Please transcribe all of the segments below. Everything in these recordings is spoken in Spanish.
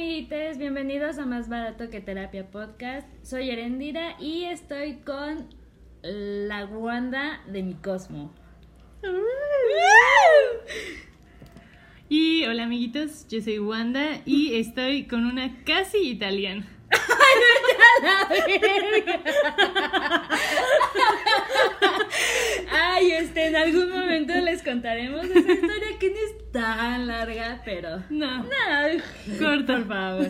amiguites, bienvenidos a Más Barato que Terapia Podcast. Soy Erendira y estoy con la Wanda de mi Cosmo. Y hola amiguitos, yo soy Wanda y estoy con una casi italiana. Ay, este, en algún momento les contaremos esa historia que no es tan larga, pero. No. No, Corta. por favor.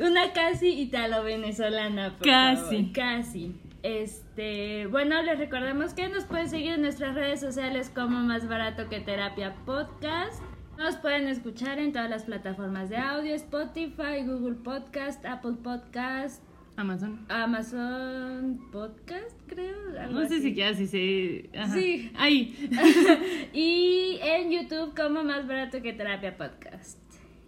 Una casi italo-venezolana, por Casi. favor. Casi. Este, bueno, les recordamos que nos pueden seguir en nuestras redes sociales como Más Barato que Terapia Podcast. Nos pueden escuchar en todas las plataformas de audio, Spotify, Google Podcast, Apple Podcast, Amazon. Amazon Podcast, creo. algo No sé así. siquiera si se... ajá. Sí. Ahí. y en YouTube como Más Barato que Terapia Podcast.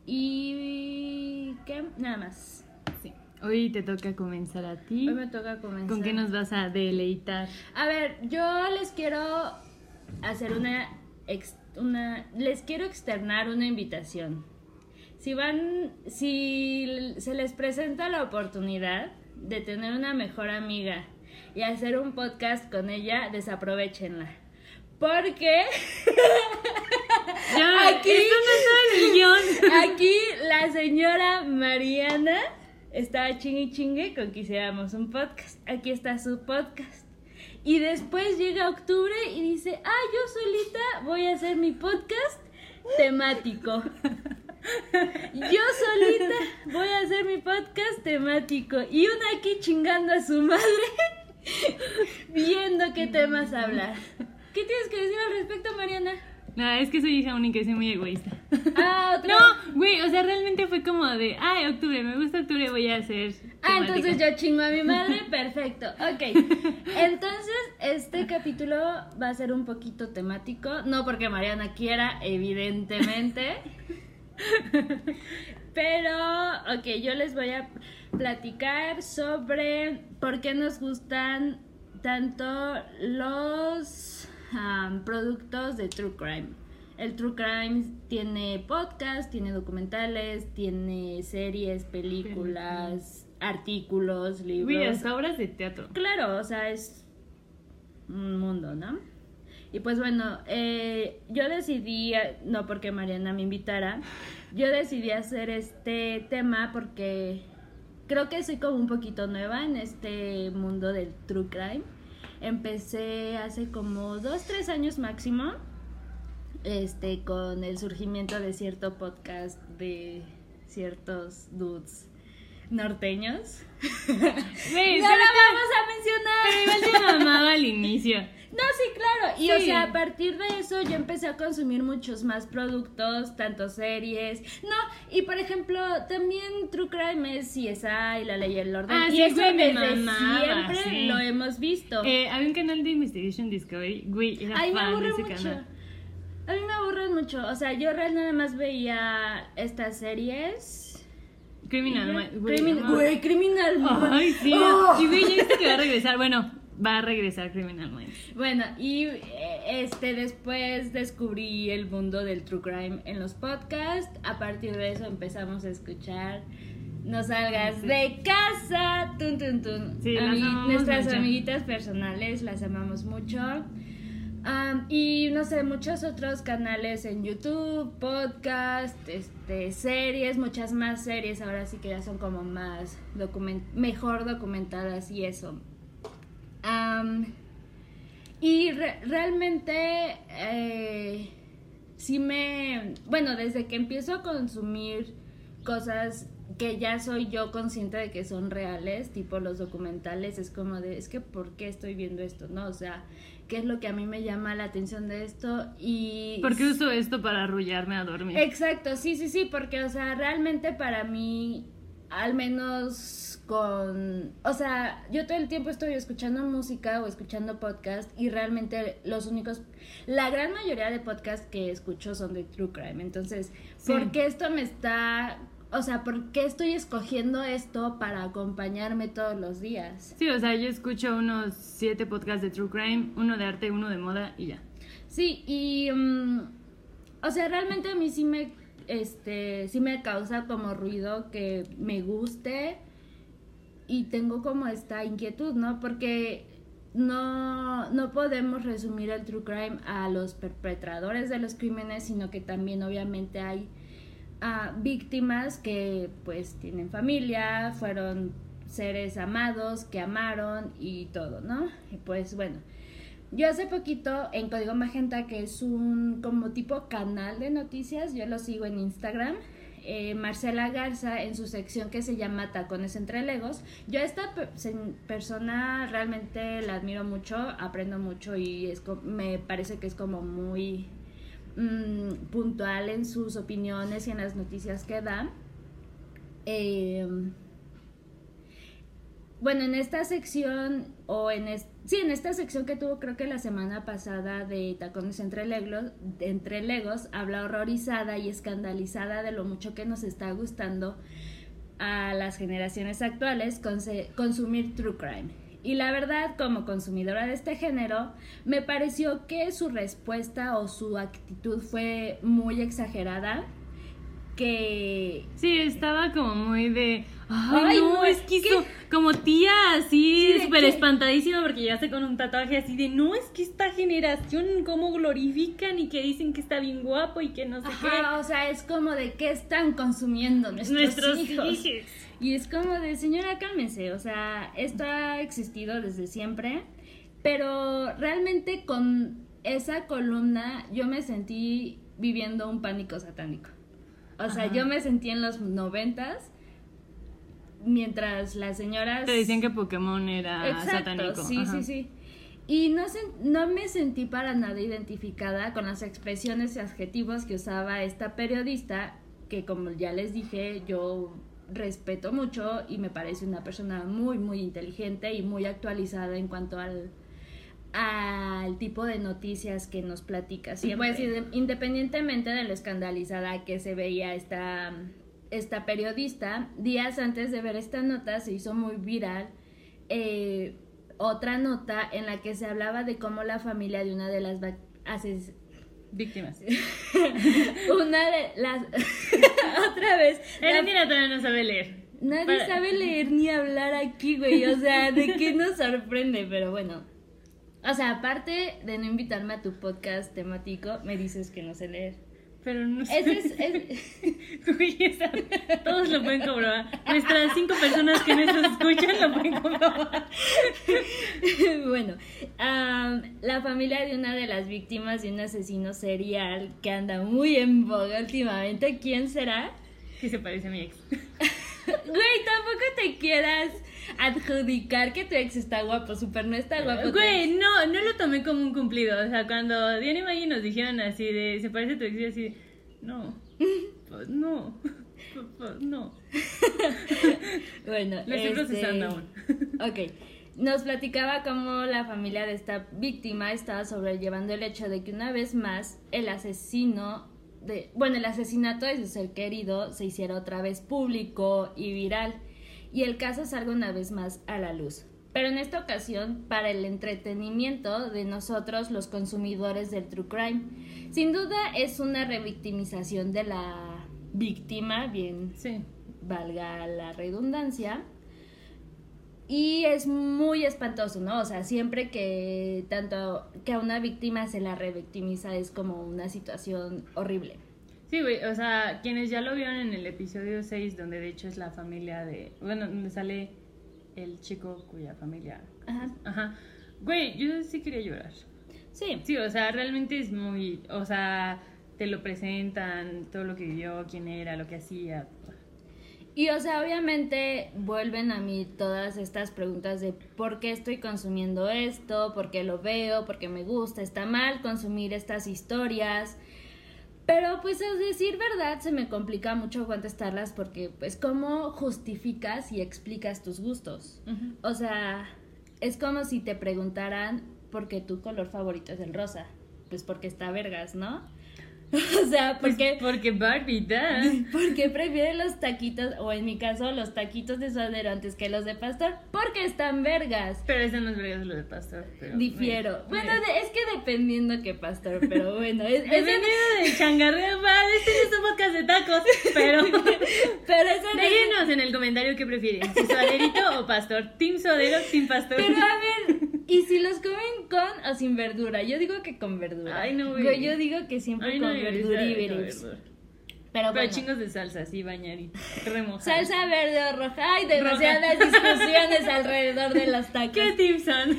Y... ¿Qué? Nada más. Sí. Hoy te toca comenzar a ti. Hoy me toca comenzar. ¿Con qué nos vas a deleitar? A ver, yo les quiero hacer una, ex- una... Les quiero externar una invitación. Si van... Si se les presenta la oportunidad de tener una mejor amiga y hacer un podcast con ella, desaprovechenla. Porque... Ya, Aquí- no. Aquí la señora Mariana estaba chingue chingue con que hiciéramos un podcast. Aquí está su podcast. Y después llega octubre y dice, ah, yo solita voy a hacer mi podcast temático. Yo solita voy a hacer mi podcast temático. Y una aquí chingando a su madre, viendo qué temas hablar. ¿Qué tienes que decir al respecto, Mariana? No, es que soy hija única y soy muy egoísta. Ah, otra No, güey, o sea, realmente fue como de, ay, octubre, me gusta octubre, voy a hacer. Ah, temática". entonces yo chingo a mi madre, perfecto. Ok. Entonces, este capítulo va a ser un poquito temático. No porque Mariana quiera, evidentemente. Pero, ok, yo les voy a platicar sobre por qué nos gustan tanto los productos de True Crime. El True Crime tiene podcast, tiene documentales, tiene series, películas, artículos, libros. hasta obras de teatro. Claro, o sea, es un mundo, ¿no? Y pues bueno, eh, yo decidí, no porque Mariana me invitara, yo decidí hacer este tema porque creo que soy como un poquito nueva en este mundo del true crime. Empecé hace como dos, tres años máximo, este, con el surgimiento de cierto podcast de ciertos dudes norteños. ¡No la vamos a mencionar! pero igual te mamaba al inicio. No, sí, claro. Y o sea, a partir de eso yo empecé a consumir muchos más productos, tanto series. No, y por ejemplo, también True Crime es CSI, La Ley y el Orden. Ah, y sí, eso me desde mamaba, siempre sí. lo hemos visto. Eh, había un canal de Investigation Discovery, güey, era Ay, me fan de aburre ese mucho. canal. A mí me aburren mucho. O sea, yo realmente nada más veía estas series. Criminal, Minds, güey. Crimin- no. Güey, Criminal Minds. Ay, sí. Oh. Y güey, ya viste que va a regresar. Bueno, va a regresar Criminal Minds. Bueno, y eh, este después descubrí el mundo del true crime en los podcasts. A partir de eso empezamos a escuchar No salgas de casa. Tun, tun, tun. Sí, Ami- nuestras mucho. amiguitas personales las amamos mucho. Y no sé, muchos otros canales en YouTube, podcast, este, series, muchas más series. Ahora sí que ya son como más document mejor documentadas y eso. Y re- realmente eh, sí me... Bueno, desde que empiezo a consumir cosas que ya soy yo consciente de que son reales, tipo los documentales, es como de, es que ¿por qué estoy viendo esto? ¿No? O sea, ¿qué es lo que a mí me llama la atención de esto? Y... ¿Por qué uso esto para arrullarme a dormir? Exacto, sí, sí, sí, porque, o sea, realmente para mí, al menos con, o sea, yo todo el tiempo estoy escuchando música o escuchando podcast y realmente los únicos, la gran mayoría de podcasts que escucho son de True Crime, entonces, Sí. ¿por qué esto me está, o sea, por qué estoy escogiendo esto para acompañarme todos los días? Sí, o sea, yo escucho unos siete podcasts de True Crime, uno de arte, uno de moda y ya. Sí, y. mm, o sea, realmente a mí sí me. este, sí me causa como ruido que me guste y tengo como esta inquietud, ¿no? Porque no, no podemos resumir el true crime a los perpetradores de los crímenes, sino que también obviamente hay ah, víctimas que pues tienen familia, fueron seres amados, que amaron y todo, ¿no? Pues bueno, yo hace poquito en Código Magenta, que es un como tipo canal de noticias, yo lo sigo en Instagram, eh, Marcela Garza en su sección que se llama Tacones entre Legos. Yo a esta persona realmente la admiro mucho, aprendo mucho y es, me parece que es como muy mm, puntual en sus opiniones y en las noticias que da. Eh, bueno, en esta sección, o en sí, en esta sección que tuvo creo que la semana pasada de Tacones entre entre Legos, habla horrorizada y escandalizada de lo mucho que nos está gustando a las generaciones actuales consumir true crime. Y la verdad, como consumidora de este género, me pareció que su respuesta o su actitud fue muy exagerada que... Sí, estaba como muy de... Ay, no, es que como tía así súper espantadísima porque ya con un tatuaje así de no, es que esta generación cómo glorifican y que dicen que está bien guapo y que no sé qué. O sea, es como de qué están consumiendo nuestros, hijos. Y es como de señora, cálmese, o sea, esto ha existido desde siempre, pero realmente con esa columna yo me sentí viviendo un pánico satánico. O sea, yo me sentí en los noventas mientras las señoras... Te decían que Pokémon era Exacto, satánico. Sí, sí, sí. Y no, no me sentí para nada identificada con las expresiones y adjetivos que usaba esta periodista, que como ya les dije, yo respeto mucho y me parece una persona muy, muy inteligente y muy actualizada en cuanto al, al tipo de noticias que nos platica. Sí, pues, independientemente de lo escandalizada que se veía esta, esta periodista, días antes de ver esta nota se hizo muy viral eh, otra nota en la que se hablaba de cómo la familia de una de las víctimas. una de las... otra vez. La... todavía no sabe leer. Nadie sabe leer ni hablar aquí, güey. O sea, ¿de qué nos sorprende? Pero bueno, o sea, aparte de no invitarme a tu podcast temático, me dices que no sé leer. Pero no sé. Es, todos lo pueden comprobar. Nuestras cinco personas que nos escuchan lo pueden comprobar. bueno, la familia de una de las víctimas de un asesino serial que anda muy en boga últimamente, ¿quién será? Que se parece a mi ex. Güey, tampoco te quieras adjudicar que tu ex está guapo, super no está guapo. Güey, no, no lo tomé como un cumplido. O sea, cuando Diana y Maggie nos dijeron así de, se parece a tu ex, y así, no, pues no, pues no. bueno, lo estoy este... procesando aún. ok. Nos platicaba cómo la familia de esta víctima estaba sobrellevando el hecho de que una vez más el asesino de, bueno, el asesinato de su ser querido se hiciera otra vez público y viral y el caso salga una vez más a la luz. Pero en esta ocasión para el entretenimiento de nosotros los consumidores del true crime. Sin duda es una revictimización de la víctima, bien sí. valga la redundancia. Y es muy espantoso, ¿no? O sea, siempre que tanto que a una víctima se la revictimiza es como una situación horrible. Sí, güey, o sea, quienes ya lo vieron en el episodio 6, donde de hecho es la familia de. Bueno, donde sale el chico cuya familia. Ajá. Ajá. Güey, yo sí quería llorar. Sí. Sí, o sea, realmente es muy. O sea, te lo presentan, todo lo que vivió, quién era, lo que hacía. Y o sea, obviamente vuelven a mí todas estas preguntas de por qué estoy consumiendo esto, por qué lo veo, por qué me gusta, está mal consumir estas historias. Pero pues a decir verdad se me complica mucho contestarlas porque pues cómo justificas y explicas tus gustos. O sea, es como si te preguntaran por qué tu color favorito es el rosa. Pues porque está vergas, ¿no? O sea, Pues porque, porque Barbie, da. porque prefiere los taquitos, o en mi caso, los taquitos de suadero antes que los de pastor, porque están vergas. Pero ese no es verdad, es lo de pastor. Pero Difiero. Bueno, es que dependiendo qué pastor, pero bueno, es, es- Dependiendo de changarreo, este es un podcast de tacos, pero pero eso no es- déjenos en el comentario qué prefieren, si suaderito o pastor, team suadero, team pastor. Pero a ver, ¿y si los comen con o sin verdura? Yo digo que con verdura. Ay, no, güey. Yo digo que siempre Ay, con verdura y berries. Pero, Pero bueno, chingos de salsa, así bañadito, remojado. salsa verde o roja. Ay, demasiadas discusiones alrededor de los tacos. ¿Qué team son?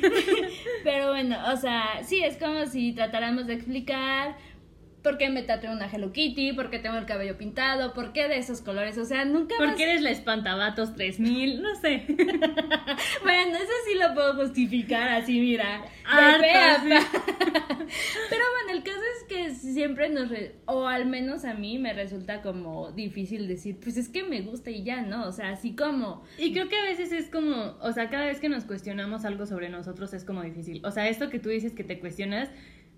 Pero bueno, o sea, sí, es como si tratáramos de explicar por qué me tatué una Hello Kitty, por qué tengo el cabello pintado, por qué de esos colores. O sea, nunca vas- Porque eres la espantabatos 3000, no sé. Bueno, eso sí lo puedo justificar así, mira. Harto, sí. Pero bueno, el caso es que siempre nos, re- o al menos a mí me resulta como difícil decir, pues es que me gusta y ya, ¿no? O sea, así como, Y creo que a veces es como, o sea, cada vez que nos cuestionamos algo sobre nosotros es como difícil. O sea, esto que tú dices que te cuestionas,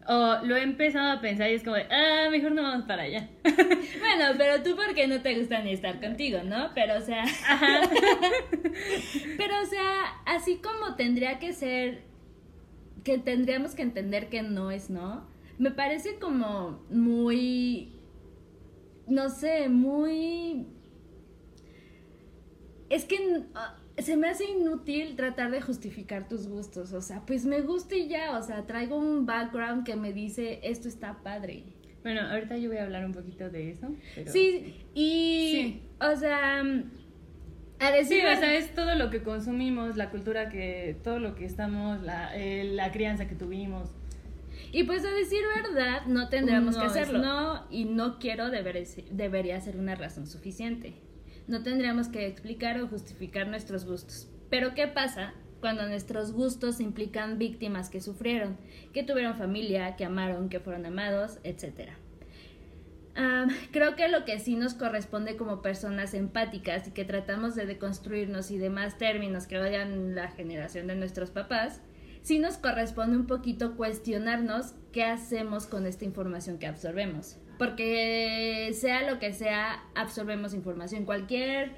o lo he empezado a pensar y es como, de, ah, mejor no vamos para allá. bueno, pero tú porque no te gusta ni estar contigo, ¿no? Pero o sea, Ajá. pero o sea, así como tendría que ser, que tendríamos que entender que no es no, me parece como muy, no sé, muy... Es que ah, se me hace inútil tratar de justificar tus gustos, o sea, pues me gusta y ya, o sea, traigo un background que me dice esto está padre. Bueno, ahorita yo voy a hablar un poquito de eso. pero- Sí, y, Sí. o sea, a Sí, decir... o sea, es todo lo que consumimos, la cultura que, todo lo que estamos, la, eh, la crianza que tuvimos. Y pues a decir verdad, no tendríamos No, que hacerlo. No, y no quiero deber- debería ser una razón suficiente. No tendríamos que explicar o justificar nuestros gustos. Pero ¿qué pasa cuando nuestros gustos implican víctimas que sufrieron, que tuvieron familia, que amaron, que fueron amados, etcétera? Ah, creo que lo que sí nos corresponde como personas empáticas y que tratamos de deconstruirnos y demás términos que vayan la generación de nuestros papás, sí nos corresponde un poquito cuestionarnos qué hacemos con esta información que absorbemos. Porque sea lo que sea, absorbemos información. Cualquier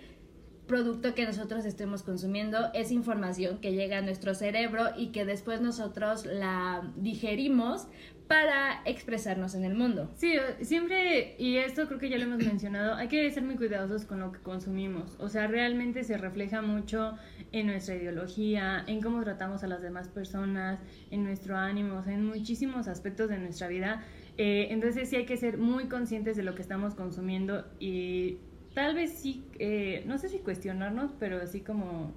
producto que nosotros estemos consumiendo es información que llega a nuestro cerebro y que después nosotros la digerimos para expresarnos en el mundo. Sí, siempre, y esto creo que ya lo hemos mencionado, hay que ser muy cuidadosos con lo que consumimos. O sea, realmente se refleja mucho en nuestra ideología, en cómo tratamos a las demás personas, en nuestro ánimo, o sea, en muchísimos aspectos de nuestra vida. Eh, entonces sí hay que ser muy conscientes de lo que estamos consumiendo y tal vez sí, eh, no sé si cuestionarnos, pero así como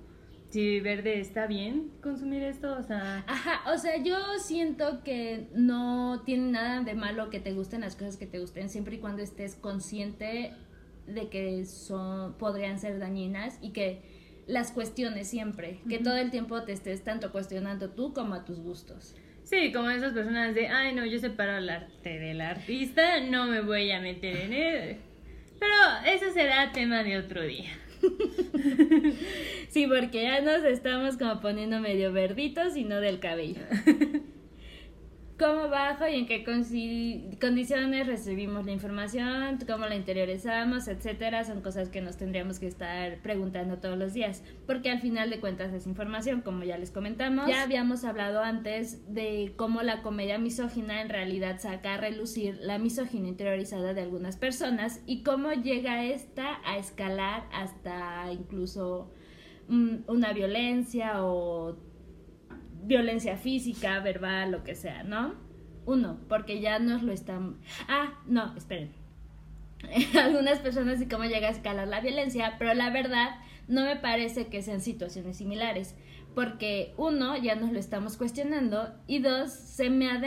si verde está bien consumir esto, o sea... Ajá, o sea, yo siento que no tiene nada de malo que te gusten las cosas que te gusten, siempre y cuando estés consciente de que son, podrían ser dañinas y que las cuestiones siempre, que todo el tiempo te estés tanto cuestionando tú como a tus gustos. Sí, como esas personas de, ay, no, yo separo el arte del artista, no me voy a meter en él. Pero eso será tema de otro día. Sí, porque ya nos estamos como poniendo medio verditos y no del cabello. ¿Cómo bajo y en qué condiciones recibimos la información? ¿Cómo la interiorizamos? Etcétera. Son cosas que nos tendríamos que estar preguntando todos los días. Porque al final de cuentas es información, como ya les comentamos. Ya habíamos hablado antes de cómo la comedia misógina en realidad saca a relucir la misoginia interiorizada de algunas personas y cómo llega esta a escalar hasta incluso mm, una violencia o violencia física, verbal, lo que sea, ¿no? Uno, porque ya nos lo están... Ah, no, esperen. Algunas personas y cómo llega a escalar la violencia, pero la verdad no me parece que sean situaciones similares, porque uno, ya nos lo estamos cuestionando, y dos, se, me ha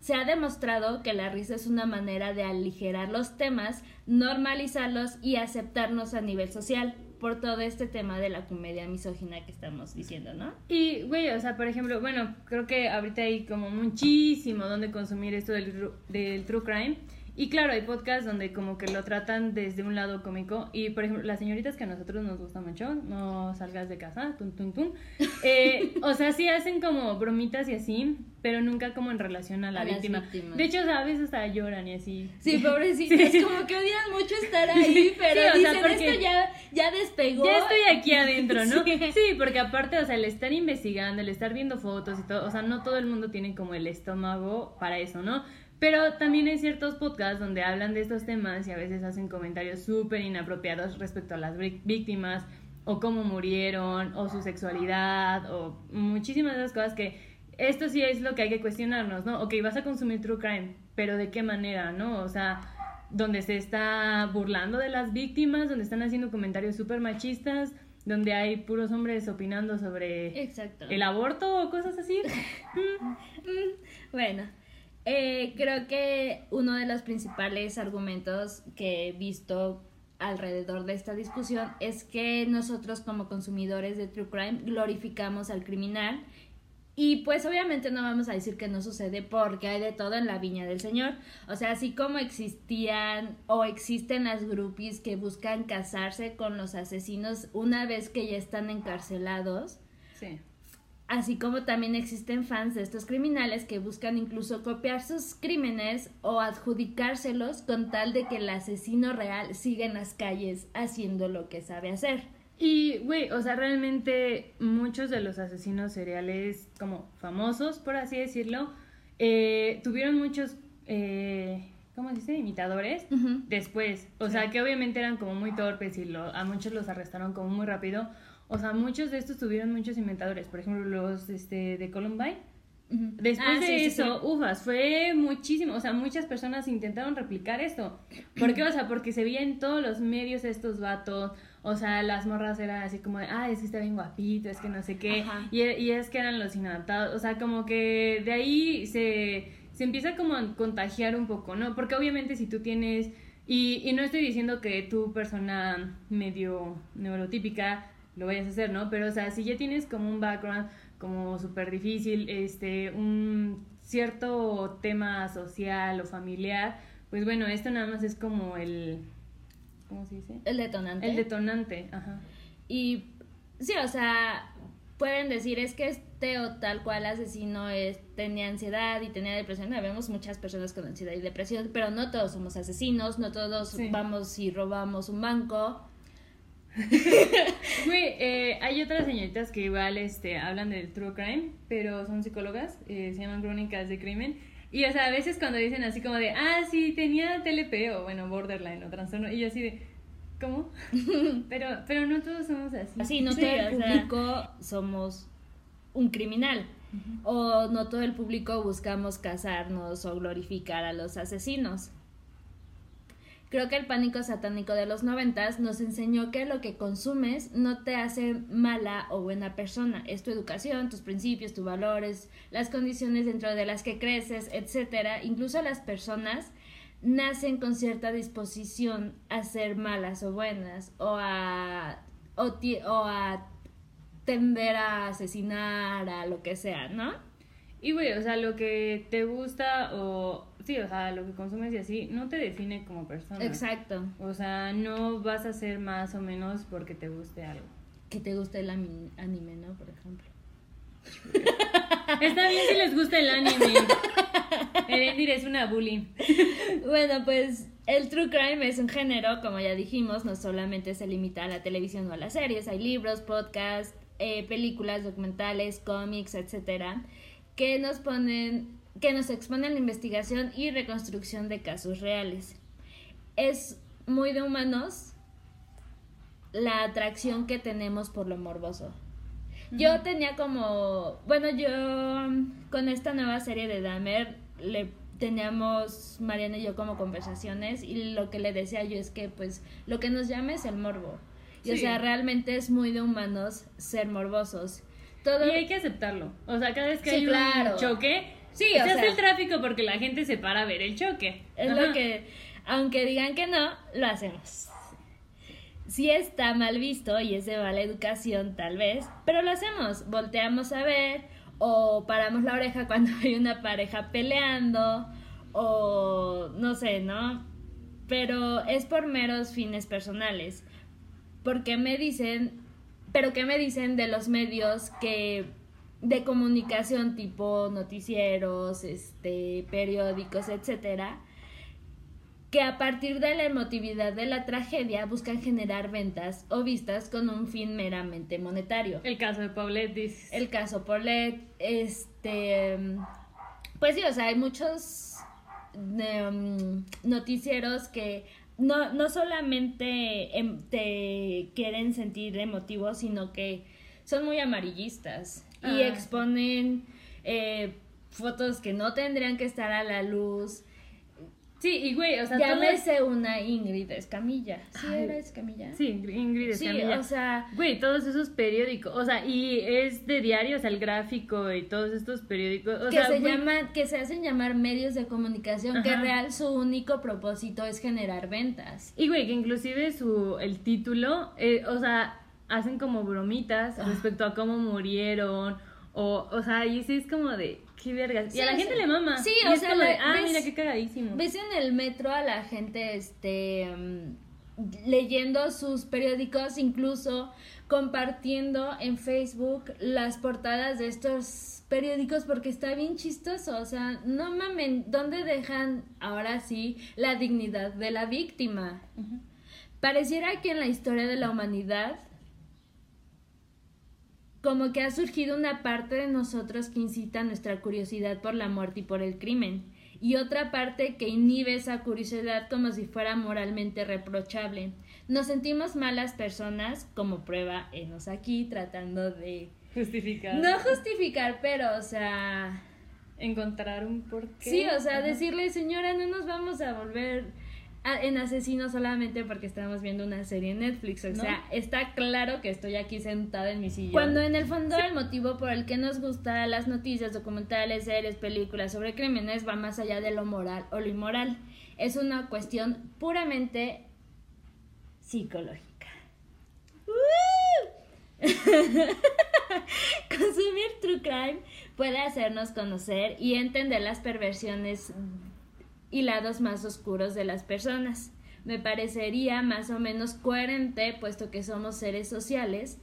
se ha demostrado que la risa es una manera de aligerar los temas, normalizarlos y aceptarnos a nivel social, por todo este tema de la comedia misógina que estamos diciendo, ¿no? Y, güey, o sea, por ejemplo, bueno, creo que ahorita hay como muchísimo donde consumir esto del, del true crime. Y claro, hay podcasts donde como que lo tratan desde un lado cómico. Y por ejemplo, las señoritas que a nosotros nos gusta mucho, no salgas de casa, tum, tum, tum. Eh, o sea, sí hacen como bromitas y así, pero nunca como en relación a la A víctima. víctimas. De hecho, a veces hasta lloran y así. Sí, pobrecitos, Sí. como que odian mucho estar ahí, pero Sí, o sea, porque- esto ya, ya despegó. Ya estoy aquí adentro, ¿no? Sí. Sí. porque aparte, o sea, el estar investigando, el estar viendo fotos y todo, o sea, no todo el mundo tiene como el estómago para eso, ¿no? Pero también hay ciertos podcasts donde hablan de estos temas y a veces hacen comentarios súper inapropiados respecto a las víctimas o cómo murieron o su sexualidad o muchísimas de esas cosas que esto sí es lo que hay que cuestionarnos, ¿no? Ok, vas a consumir true crime, pero ¿de qué manera, no? O sea, donde se está burlando de las víctimas, donde están haciendo comentarios súper machistas, donde hay puros hombres opinando sobre Exacto. el aborto o cosas así. Bueno, eh, creo que uno de los principales argumentos que he visto alrededor de esta discusión es que nosotros como consumidores de True Crime glorificamos al criminal y pues obviamente no vamos a decir que no sucede porque hay de todo en la viña del Señor. O sea, así como existían o existen las groupies que buscan casarse con los asesinos una vez que ya están encarcelados, Sí. Así como también existen fans de estos criminales que buscan incluso copiar sus crímenes o adjudicárselos con tal de que el asesino real siga en las calles haciendo lo que sabe hacer. Y, güey, o sea, realmente muchos de los asesinos seriales como famosos, por así decirlo, eh, tuvieron muchos, eh, ¿cómo se dice? Imitadores después. O sea, que obviamente eran como muy torpes y lo- a muchos los arrestaron como muy rápido. O sea, muchos de estos tuvieron muchos inventadores. Por ejemplo, los este, de Columbine. Ujú. Después Ah, de sí, eso, sí. ufas, fue muchísimo, o sea, muchas personas intentaron replicar esto. ¿Por qué? O sea, porque se veía en todos los medios estos vatos, o sea, las morras eran así como de, ah, es que está bien guapito, es que no sé qué, y, y es que eran los inadaptados, o sea, como que de ahí se, se empieza como a contagiar un poco, ¿no? Porque obviamente si tú tienes, y, y no estoy diciendo que tú, persona medio neurotípica, lo vayas a hacer, ¿no? Pero, o sea, si ya tienes como un background como súper difícil, este, un cierto tema social o familiar, pues bueno, esto nada más es como el, ¿cómo se dice? El detonante. El detonante, ajá. Y sí, o sea, pueden decir es que este o tal cual asesino es, tenía ansiedad y tenía depresión. Vemos muchas personas con ansiedad y depresión, pero no todos somos asesinos, no todos Sí. vamos y robamos un banco. Güey, eh, hay otras señoritas que igual este, hablan del true crime, pero son psicólogas, eh, se llaman crónicas de crimen. Y o sea, a veces cuando dicen así como de, ah, sí, tenía TLP o bueno, borderline o trastorno, y yo así de, ¿cómo? pero, pero no todos somos así. Así, no Sí, todo el sea, público somos un criminal. O no todo el público buscamos casarnos o glorificar a los asesinos. Creo que el pánico satánico de los noventas nos enseñó que lo que consumes no te hace mala o buena persona. Es tu educación, tus principios, tus valores, las condiciones dentro de las que creces, etcétera. Incluso las personas nacen con cierta disposición a ser malas o buenas o a o, ti- o a tender a asesinar a lo que sea, ¿no? Y güey, o sea, lo que te gusta o, sí, o sea, lo que consumes y así, no te define como persona. Exacto. O sea, no vas a ser más o menos porque te guste algo. Que te guste el anime, ¿no? Por ejemplo. Está bien si les gusta el anime. Erendir es una bully. Bueno, pues el true crime es un género, como ya dijimos, no solamente se limita a la televisión o a las series, hay libros, podcasts, eh, películas, documentales, cómics, etcétera, que nos ponen, que nos exponen la investigación y reconstrucción de casos reales. Es muy de humanos la atracción que tenemos por lo morboso. Yo tenía como, bueno, yo mm, con esta nueva serie de Dahmer le teníamos Mariana y yo como conversaciones y lo que le decía yo es que pues lo que nos llama es el morbo. Y o sea, realmente es muy de humanos ser morbosos. Todo Y hay que aceptarlo. O sea, cada vez que Sí, hay claro. un choque, Sí, o sea- el tráfico porque la gente se para a ver el choque. es Ajá. lo que, aunque digan que no, lo hacemos. Sí está mal visto y es de mala educación tal vez, pero lo hacemos. Volteamos a ver o paramos la oreja cuando hay una pareja peleando o no sé, ¿no? Pero es por meros fines personales. Porque me dicen, pero ¿qué me dicen de los medios que de comunicación tipo noticieros, este, periódicos, etcétera? que a partir de la emotividad de la tragedia buscan generar ventas o vistas con un fin meramente monetario. El caso de Paulette, dices. El caso Paulette, este... Pues sí, o sea, hay muchos em, noticieros que no, no solamente em, te quieren sentir emotivo, sino que son muy amarillistas y ah. exponen eh, fotos que no tendrían que estar a la luz Sí, y güey, o sea, Llámese una Ingrid Escamilla. ¿Sí era Escamilla? Sí, Ingrid Escamilla. Sí, o sea... Güey, todos esos periódicos, o sea, y es de diario, o sea, el gráfico y todos estos periódicos, o que se llaman, que se hacen llamar medios de comunicación, que real su único propósito es generar ventas. Y güey, que inclusive su, el título, eh, o sea, hacen como bromitas ah. respecto a cómo murieron, o, o sea, y sí es como de, qué vergas. y a la gente le mama. Sí, o sea, ah, mira qué cagadísimo. Ves en el metro a la gente, este, mm, leyendo sus periódicos, incluso compartiendo en Facebook las portadas de estos periódicos porque está bien chistoso, o sea, no mamen, ¿dónde dejan ahora sí la dignidad de la víctima? Pareciera que en la historia de la humanidad como que ha surgido una parte de nosotros que incita nuestra curiosidad por la muerte y por el crimen, y otra parte que inhibe esa curiosidad como si fuera moralmente reprochable. Nos sentimos malas personas, como prueba enos aquí, tratando de... Justificar. No justificar, pero, o sea... Encontrar un porqué. Sí, o sea, decirle, señora, no nos vamos a volver en Asesino solamente porque estamos viendo una serie en Netflix. O sea, está claro que estoy aquí sentada en mi silla. Cuando en el fondo el motivo por el que nos gustan las noticias, documentales, series, películas sobre crímenes va más allá de lo moral o lo inmoral. Es una cuestión puramente psicológica. Consumir True Crime puede hacernos conocer y entender las perversiones y lados más oscuros de las personas. Me parecería más o menos coherente, puesto que somos seres sociales,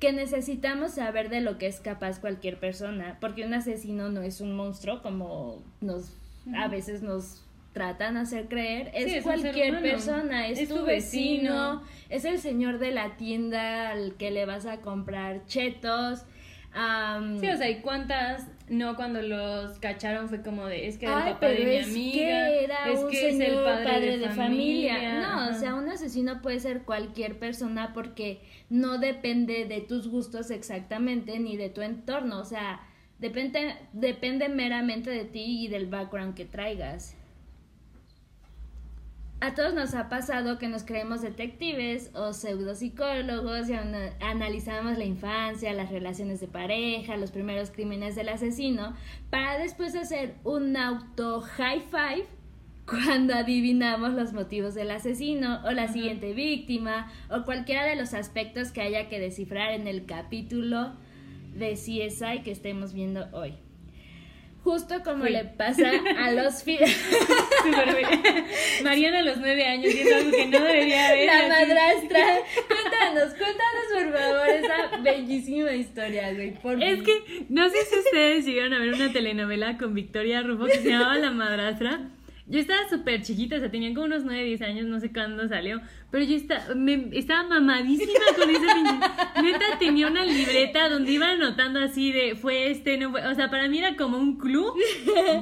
que necesitamos saber de lo que es capaz cualquier persona, porque un asesino no es un monstruo como nos a veces nos tratan de hacer creer, es, cualquier persona, es, tu vecino, es el señor de la tienda al que le vas a comprar chetos. Sí, o sea, ¿y cuántas no, cuando los cacharon fue como de, es que era el papá de mi amiga, es que es el padre, de, familia. No, o sea, un asesino puede ser cualquier persona porque no depende de tus gustos exactamente ni de tu entorno, o sea, depende, depende meramente de ti y del background que traigas. A todos nos ha pasado que nos creemos detectives o pseudopsicólogos y analizamos la infancia, las relaciones de pareja, los primeros crímenes del asesino, para después hacer un auto high five cuando adivinamos los motivos del asesino o la siguiente víctima o cualquiera de los aspectos que haya que descifrar en el capítulo de CSI que estemos viendo hoy. Justo como le pasa a los Mariana a los nueve años y es algo que no debería haber. La madrastra. Cuéntanos, cuéntanos por favor esa bellísima historia, güey. es que no sé si ustedes llegaron a ver una telenovela con Victoria Rufo que se llamaba La Madrastra. Yo estaba súper chiquita, o sea, tenía como unos 9, 10 años, no sé cuándo salió, pero yo estaba, me, estaba mamadísima con ese pinche. Neta, tenía una libreta donde iba anotando así de, fue este, no fue. O sea, para mí era como un club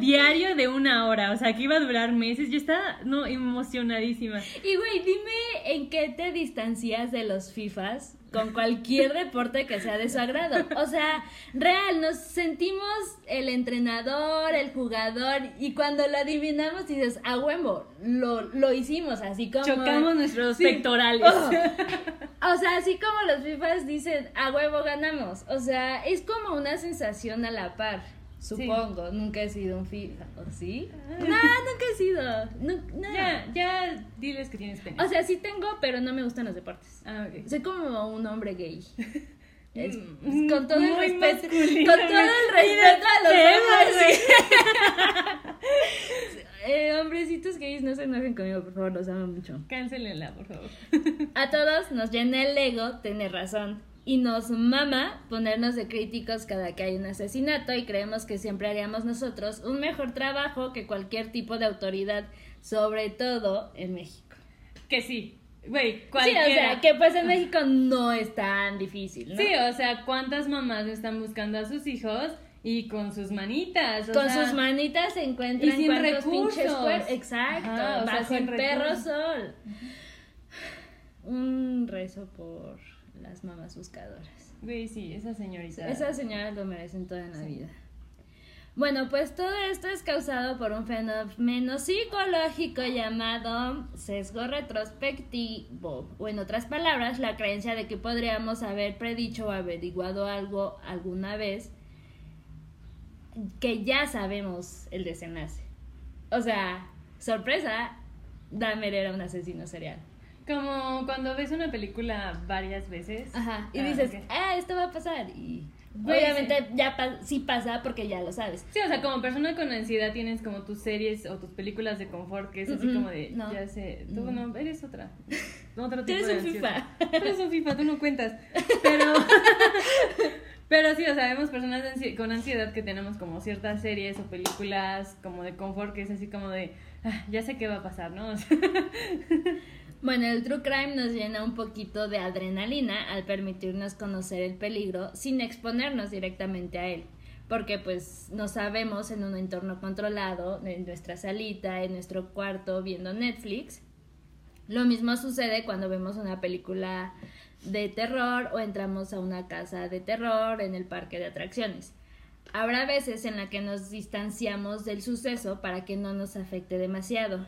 diario de una hora, o sea, que iba a durar meses. Yo estaba, no, emocionadísima. Y güey, dime en qué te distancias de los FIFAs con cualquier deporte que sea de su agrado. O sea, real, nos sentimos el entrenador, el jugador, y cuando lo adivinamos dices, a huevo, lo, lo hicimos, así como... Chocamos nuestros pectorales. Oh. O sea, así como los FIFAs dicen, a huevo ganamos. O sea, es como una sensación a la par. Supongo, nunca he sido un FIFA, ¿o sí? No, nunca he sido. No, Ya, ya diles que tienes pena. O sea, sí tengo, pero no me gustan los deportes. Ah, ok. Soy como un hombre gay. Mm, con todo el respeto. Con todo el respeto a los hombres. Eh, hombrecitos gays, no se enojen conmigo, por favor, los amo mucho. Cáncelenla, por favor. A todos nos llena el ego tener razón. Y nos mama ponernos de críticos cada que hay un asesinato y creemos que siempre haríamos nosotros un mejor trabajo que cualquier tipo de autoridad, sobre todo en México. Que sí, güey, Sí, cualquiera. o sea, que pues en México no es tan difícil, ¿no? Sí, o sea, ¿cuántas mamás están buscando a sus hijos y con sus manitas? O Con sea, sus manitas se encuentran y sin pinches recursos. cuer- Exacto, Ajá, o sea, bajo sin el perro sol. Un rezo por las mamás buscadoras. Güey, sí, esa señorita. Esas señoras lo merecen toda en la vida. Bueno, pues todo esto es causado por un fenómeno psicológico llamado sesgo retrospectivo, o en otras palabras, la creencia de que podríamos haber predicho o averiguado algo alguna vez que ya sabemos el desenlace. O sea, sorpresa, Dahmer era un asesino serial. Como cuando ves una película varias veces. Ajá, y Ah, dices, ah, esto va a pasar. Y obviamente ya pa- sí pasa porque ya lo sabes. Sí, o sea, como persona con ansiedad tienes como tus series o tus películas de confort que es así como de, no. ya sé, tú No. no, eres otra. Otro Tú tipo eres de un ansiedad. FIFA. Tú eres un FIFA, tú no cuentas. Pero, pero sí, o sea, vemos personas ansi- con ansiedad que tenemos como ciertas series o películas como de confort que es así como de, "Ah, ya sé qué va a pasar, ¿no? O sea, Bueno, el true crime nos llena un poquito de adrenalina al permitirnos conocer el peligro sin exponernos directamente a él. Porque pues no sabemos en un entorno controlado, en nuestra salita, en nuestro cuarto viendo Netflix. Lo mismo sucede cuando vemos una película de terror o entramos a una casa de terror en el parque de atracciones. Habrá veces en la que nos distanciamos del suceso para que no nos afecte demasiado.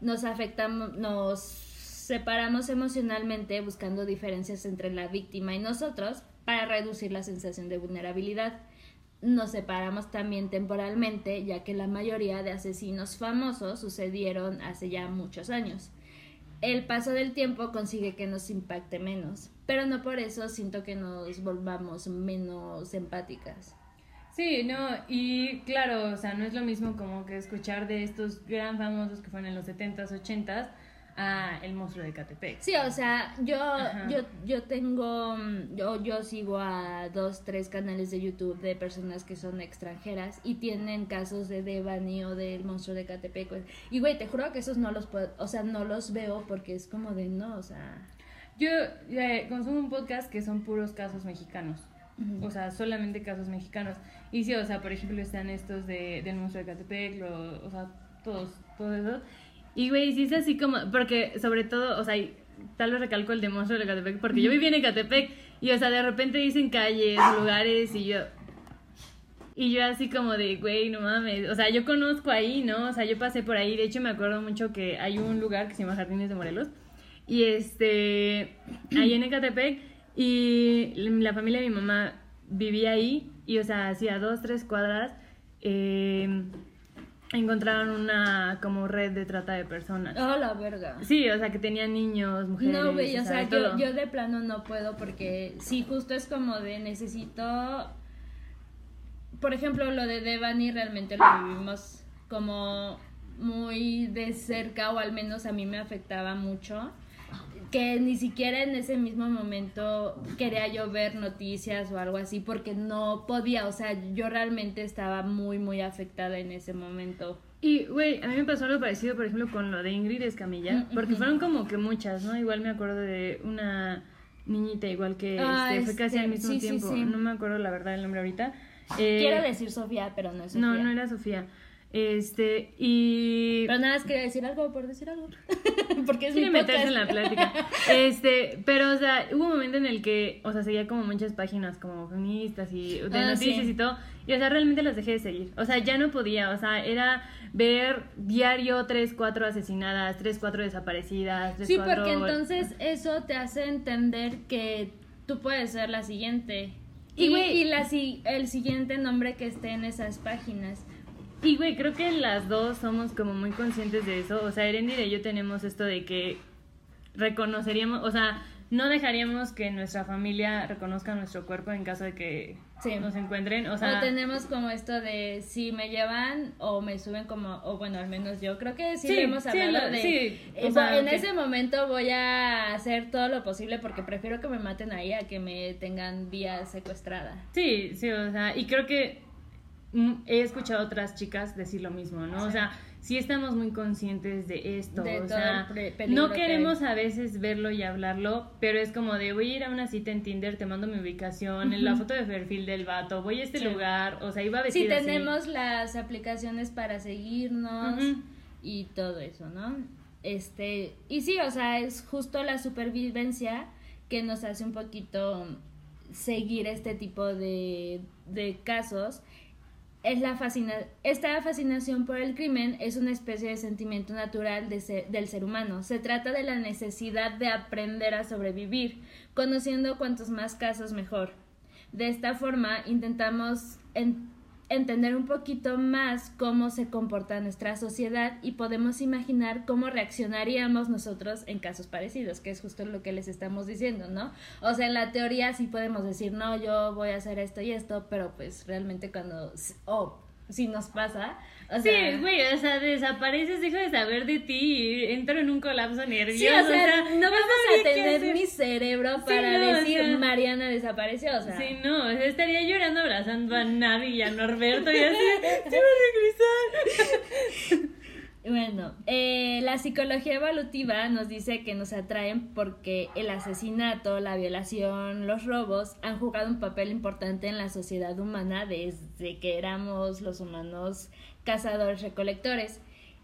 Nos afectamos, nos separamos emocionalmente buscando diferencias entre la víctima y nosotros para reducir la sensación de vulnerabilidad. Nos separamos también temporalmente, ya que la mayoría de asesinos famosos sucedieron hace ya muchos años. El paso del tiempo consigue que nos impacte menos, pero no por eso siento que nos volvamos menos empáticas. Sí, no, y claro, o sea, no es lo mismo como que escuchar de estos gran famosos que fueron en los 70s, 80s a El monstruo de Catepec. Sí, o sea, yo, Ajá. yo, yo tengo, mm, yo, yo sigo a dos, tres canales de YouTube de personas que son extranjeras y tienen casos de Devani o del monstruo de Catepec. güey. Y güey, te juro que esos no los puedo, o sea, no los veo porque es como de no, o sea. Yo eh, consumo un podcast que son puros casos mexicanos. O sea, solamente casos mexicanos. Y sí, o sea, por ejemplo, están estos de, del monstruo de Catepec, lo- o sea, todos, todos esos. Y güey, sí es así como, porque sobre todo, o sea, tal vez recalco el de monstruo de Catepec, porque yo viví en Ecatepec y, o sea, de repente dicen calles, lugares y yo... Y yo así como de, güey, no mames, o sea, yo conozco ahí, ¿no? O sea, yo pasé por ahí, de hecho me acuerdo mucho que hay un lugar que se llama Jardines de Morelos, y este, ahí en Ecatepec, y la familia de mi mamá vivía ahí, y o sea, hacía dos, tres cuadras, eh, encontraron una como red de trata de personas. Oh, la verga. Sí, o sea, que tenían niños, mujeres. No, güey, o sea, yo, yo de plano no puedo porque sí, justo es como de necesito, por ejemplo, lo de Devani realmente lo vivimos como muy de cerca o al menos a mí me afectaba mucho que ni siquiera en ese mismo momento quería yo ver noticias o algo así porque no podía, o sea, yo realmente estaba muy muy afectada en ese momento. Y, güey, a mí me pasó algo parecido, por ejemplo, con lo de Ingrid Escamilla, Mm, porque fueron como que muchas, ¿no? Igual me acuerdo de una niñita igual que Ah, este, fue casi este, al mismo sí, sí, tiempo, sí. no me acuerdo la verdad el nombre ahorita. Eh, Quiero decir Sofía, pero no es Sofía. No, no era Sofía. Este, y... Pero nada más quería decir algo por decir algo. Porque es quiere mi meterse en la plática. Este, pero, o sea, hubo un momento en el que, o sea, seguía como muchas páginas como feministas y de Ah, noticias sí. y todo. Y, o sea, realmente las dejé de seguir. O sea, ya no podía. O sea, era ver diario tres, cuatro asesinadas, tres, cuatro desaparecidas, tres, Sí, cuatro... porque entonces eso te hace entender que tú puedes ser la siguiente. Y, Y, güey- y la, si- el siguiente nombre que esté en esas páginas. Y, güey, creo que las dos somos como muy conscientes de eso. O sea, Erendira y yo tenemos esto de que reconoceríamos, o sea, no dejaríamos que nuestra familia reconozca nuestro cuerpo en caso de que nos encuentren. O sea, tenemos como esto de si me llevan o me suben como, o bueno, al menos yo creo que sí, hemos hablado de... Sí, en ese momento voy a hacer todo lo posible porque prefiero que me maten ahí a que me tengan vía secuestrada. Sí, sí, o sea, y creo que he escuchado a otras chicas decir lo mismo, ¿no? O sea sí estamos muy conscientes de esto. o sea, no queremos a veces verlo y hablarlo, pero es como de voy a ir a una cita en Tinder, te mando mi ubicación, en la foto de perfil del vato, voy a este lugar, o sea, iba a. Sí, tenemos las aplicaciones para seguirnos y todo eso, ¿no? Este, y sí, o sea, es justo la supervivencia que nos hace un poquito seguir este tipo de, de casos es la fascina esta fascinación por el crimen es una especie de sentimiento natural de del ser humano. Se trata de la necesidad de aprender a sobrevivir, conociendo cuantos más casos mejor. De esta forma intentamos entender un poquito más cómo se comporta nuestra sociedad y podemos imaginar cómo reaccionaríamos nosotros en casos parecidos, que es justo lo que les estamos diciendo, ¿no? O sea, en la teoría sí podemos decir, no, yo voy a hacer esto y esto, pero pues realmente cuando, oh, si nos pasa. O sea, sí, güey, o sea, desapareces, dejo de saber de ti, entro en un colapso nervioso. Sí, o sea, no vamos a tener mi cerebro para decir Mariana desapareció, o sea. Sí, no, estaría llorando abrazando a Navi y a Norberto y así, ¡se va a regresar! Bueno, eh, la psicología evolutiva nos dice que nos atraen porque el asesinato, la violación, los robos han jugado un papel importante en la sociedad humana desde que éramos los humanos cazadores recolectores.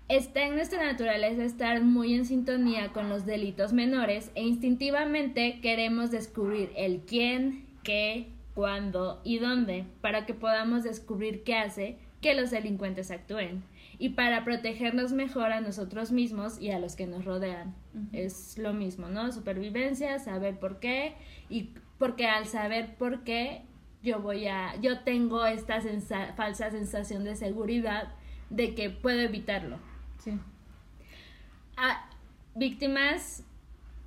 Está en nuestra naturaleza estar muy en sintonía con los delitos menores e instintivamente queremos descubrir el quién, qué, cuándo y dónde para que podamos descubrir qué hace que los delincuentes actúen y para protegernos mejor a nosotros mismos y a los que nos rodean. Es lo mismo, ¿no? Supervivencia, saber por qué y porque al saber por qué yo voy a yo tengo esta falsa sensación de seguridad de que puedo evitarlo. Sí. A víctimas Mm,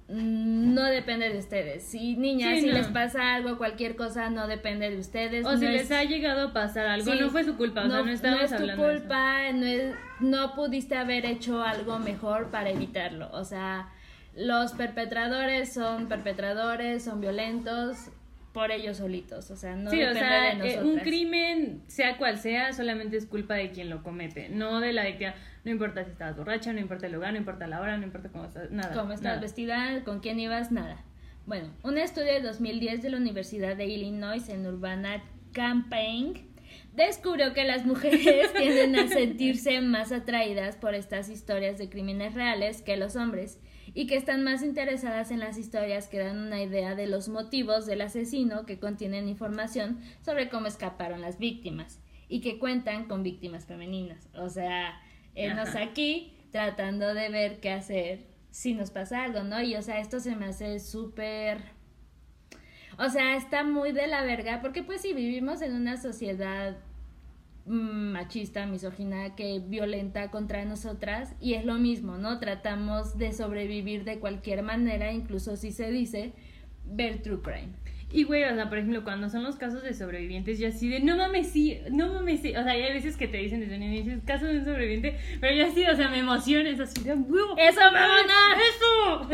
no depende de ustedes. Si niñas, si les pasa algo, cualquier cosa, no depende de ustedes. O si les ha llegado a pasar algo, no fue su culpa, no, es tu culpa, no, es, no pudiste haber hecho algo mejor para evitarlo. O sea, los perpetradores son perpetradores, son violentos por ellos solitos, o sea, no depende de nosotros. Eh, un crimen, sea cual sea, solamente es culpa de quien lo comete, no de la de que no importa si estabas borracha, no importa el lugar, no importa la hora, no importa cómo estás, nada. Cómo estás vestida, con quién ibas, nada. Bueno, un estudio de 2010 de la Universidad de Illinois en Urbana Campaign descubrió que las mujeres tienden a sentirse más atraídas por estas historias de crímenes reales que los hombres y que están más interesadas en las historias que dan una idea de los motivos del asesino que contienen información sobre cómo escaparon las víctimas y que cuentan con víctimas femeninas. O sea, nos aquí tratando de ver qué hacer si nos pasa algo, ¿no? Y o sea, esto se me hace súper... O sea, está muy de la verga, porque pues sí, vivimos en una sociedad mm, machista, misógina, que violenta contra nosotras, y es lo mismo, ¿no? Tratamos de sobrevivir de cualquier manera, incluso si se dice ver true crime. Y güey, o sea, por ejemplo, cuando son los casos de sobrevivientes, yo así de, no mames, sí, no mames, sí. O sea, hay veces que te dicen desde un inicio, caso de un sobreviviente, pero yo así, o sea, me emociones así de, huevo. ¡Eso, mamona! ¡Eso!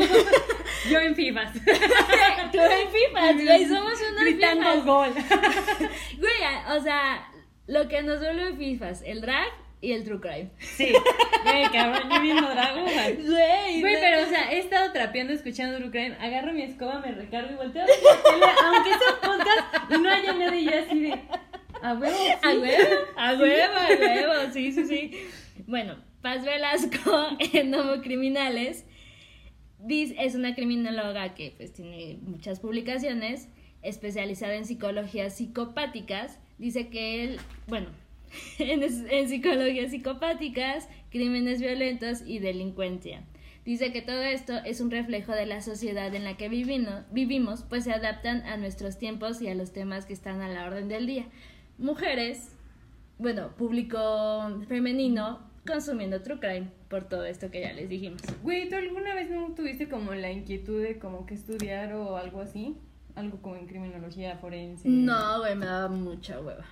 yo en FIFAs. Tú en FIFAs, güey, somos unos Gritando gol. güey, o sea, lo que nos duele en FIFAs, el drag y el true crime. Sí. Güey, cabrón, yo mismo drago, güey. Güey, pero o sea, he estado trapeando escuchando true crime, agarro mi escoba, me recargo y volteo a la tele, aunque sea podcast y no haya nadie ya así de a huevo, a huevo, a huevo, a huevo, sí, sí, sí. Bueno, Paz Velasco en Homo Criminales es una criminóloga que pues tiene muchas publicaciones especializada en psicologías psicopáticas. Dice que él, bueno, en, en psicologías psicopáticas, crímenes violentos y delincuencia. Dice que todo esto es un reflejo de la sociedad en la que vivimos, pues se adaptan a nuestros tiempos y a los temas que están a la orden del día. Mujeres, bueno, público femenino, consumiendo true crime por todo esto que ya les dijimos. Güey, ¿tú alguna vez no tuviste como la inquietud de como que estudiar o algo así? Algo como en criminología forense. No, güey, me daba mucha hueva.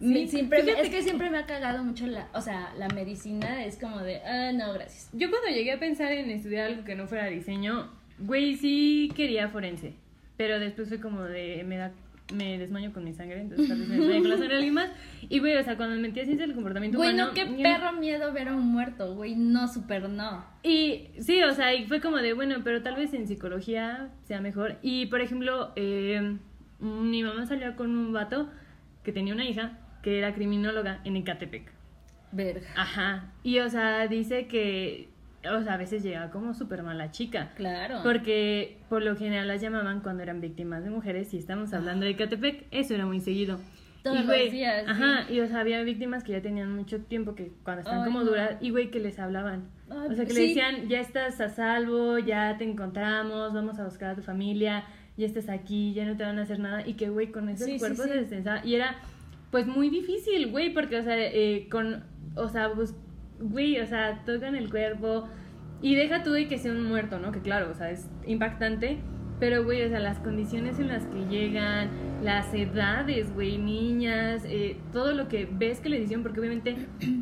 Siempre es que siempre me ha cagado mucho la, o sea, la medicina es como de, ah, no, gracias. Yo cuando llegué a pensar en estudiar algo que no fuera diseño, güey, sí quería forense, pero después fue como de, me da me desmayo con mi sangre, entonces tal vez me desmayo con la sangre de alguien más. Y, güey, o sea, cuando me metí a ciencia del comportamiento güey, humano... Güey, no, qué perro miedo ver a un muerto, güey, no, súper no. Y sí, o sea, y fue como de, bueno, pero tal vez en psicología sea mejor. Y, por ejemplo, eh, mi mamá salió con un vato que tenía una hija que era criminóloga en Ecatepec. Verga. Ajá. Y, o sea, dice que o sea, a veces llega como súper mala chica. Claro. Porque por lo general las llamaban cuando eran víctimas de mujeres y estamos hablando de Catepec, eso era muy seguido. Todos los días. Ajá, y o sea, había víctimas que ya tenían mucho tiempo que cuando están como duras, y güey, que les hablaban. o sea, que le decían, ya estás a salvo, ya te encontramos, vamos a buscar a tu familia, ya estás aquí, ya no te van a hacer nada. Y que, güey, con esos cuerpos se descensaba. Y era, pues, muy difícil, güey, porque, o sea, eh, con, o sea, pues güey, o sea, tocan el cuerpo. Y deja tú de que sea un muerto, ¿no? Que claro, o sea, es impactante. Pero, güey, o sea, las condiciones en las que llegan, las edades, güey, niñas, eh, todo lo que ves que le hicieron, porque obviamente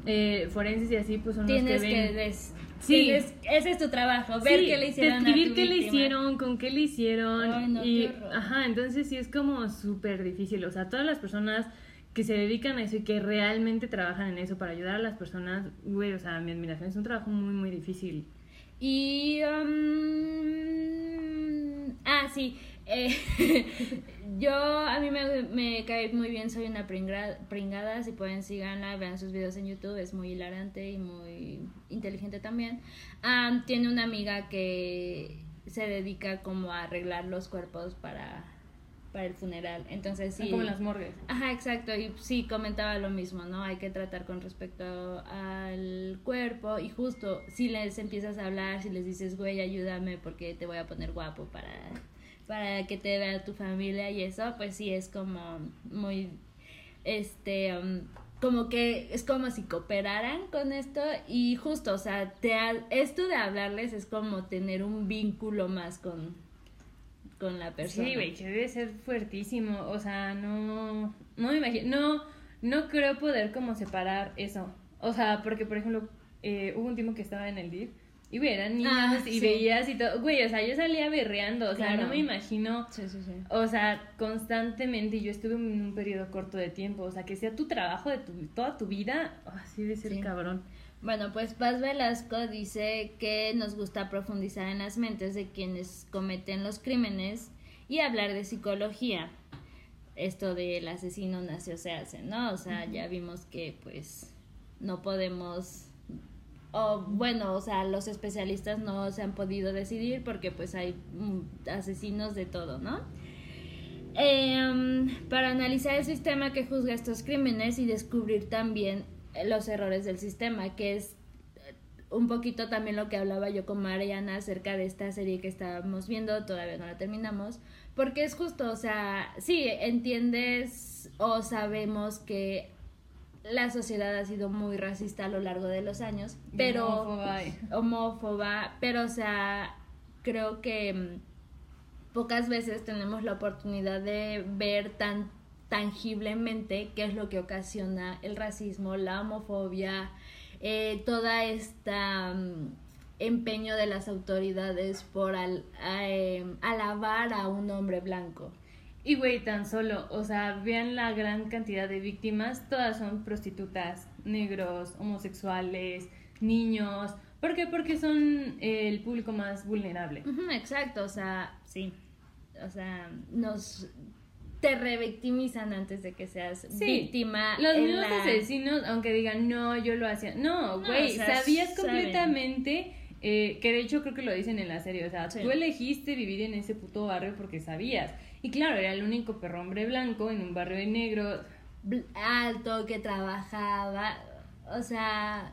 eh, forenses y así, pues son los que ven. Que sí, ese es tu trabajo, ver qué le hicieron. Describir qué le hicieron, con qué le hicieron. y, ajá, entonces sí es como súper difícil. O sea, todas las personas que se dedican a eso y que realmente trabajan en eso para ayudar a las personas, güey, o sea, mi admiración es un trabajo muy, muy difícil. Y... Um, ah, sí. Eh, yo, a mí me, me, cae muy bien, soy una pringada, si pueden síganla, vean sus videos en YouTube, es muy hilarante y muy inteligente también. tiene una amiga que se dedica como a arreglar los cuerpos para para el funeral. Entonces sí. Como las morgues. Ajá, exacto. Y sí, comentaba lo mismo, ¿no? Hay que tratar con respecto al cuerpo. Y justo, si les empiezas a hablar, si les dices, güey, ayúdame porque te voy a poner guapo para, para que te vea tu familia y eso, pues sí es como muy. Este. Um, como que es como si cooperaran con esto y justo, o sea, te, esto de hablarles es como tener un vínculo más con, con la persona. Sí, güey, que debe ser fuertísimo. O sea, no, no me imagino, no, no creo poder como separar eso. O sea, porque por ejemplo, eh, hubo un tiempo que estaba en el DIR y güey, eran niños ah, y veías y todo. Güey, o sea, yo salía berreando, o sea, no me imagino. Sí, sí, sí. O sea, constantemente, yo estuve en un periodo corto de tiempo, o sea, que sea tu trabajo de tu, toda tu vida, así de ser cabrón. Bueno, pues Paz Velasco dice que nos gusta profundizar en las mentes de quienes cometen los crímenes y hablar de psicología. Esto del asesino nació se hace, ¿no? O sea, ya vimos que pues no podemos o bueno, o sea, los especialistas no se han podido decidir porque pues hay asesinos de todo, ¿no? Em, para analizar el sistema que juzga estos crímenes y descubrir también los errores del sistema, que es eh, un poquito también lo que hablaba yo con Mariana acerca de esta serie que estábamos viendo, todavía no la terminamos, porque es justo, o sea, sí, entiendes o sabemos que la sociedad ha sido muy racista a lo largo de los años, pero homófoba, homófoba pero o sea, creo que mm, pocas veces tenemos la oportunidad de ver tan tangiblemente qué es lo que ocasiona el racismo, la homofobia, eh, toda esta mm, empeño de las autoridades por eh, alabar a un hombre blanco. Y güey, tan solo, o sea, vean la gran cantidad de víctimas, todas son prostitutas, negros, homosexuales, niños. ¿Por qué? Porque son el público más vulnerable. exacto, o sea, sí. O sea, nos te revictimizan antes de que seas víctima. Los mismos asesinos, aunque digan, no, yo lo hacía. No, güey, sabías completamente. Eh, que de hecho creo que lo dicen en la serie, o sea, tú elegiste vivir en ese puto barrio porque sabías. Y claro, era el único perro hombre blanco en un barrio de negro. Alto, que trabajaba, o sea...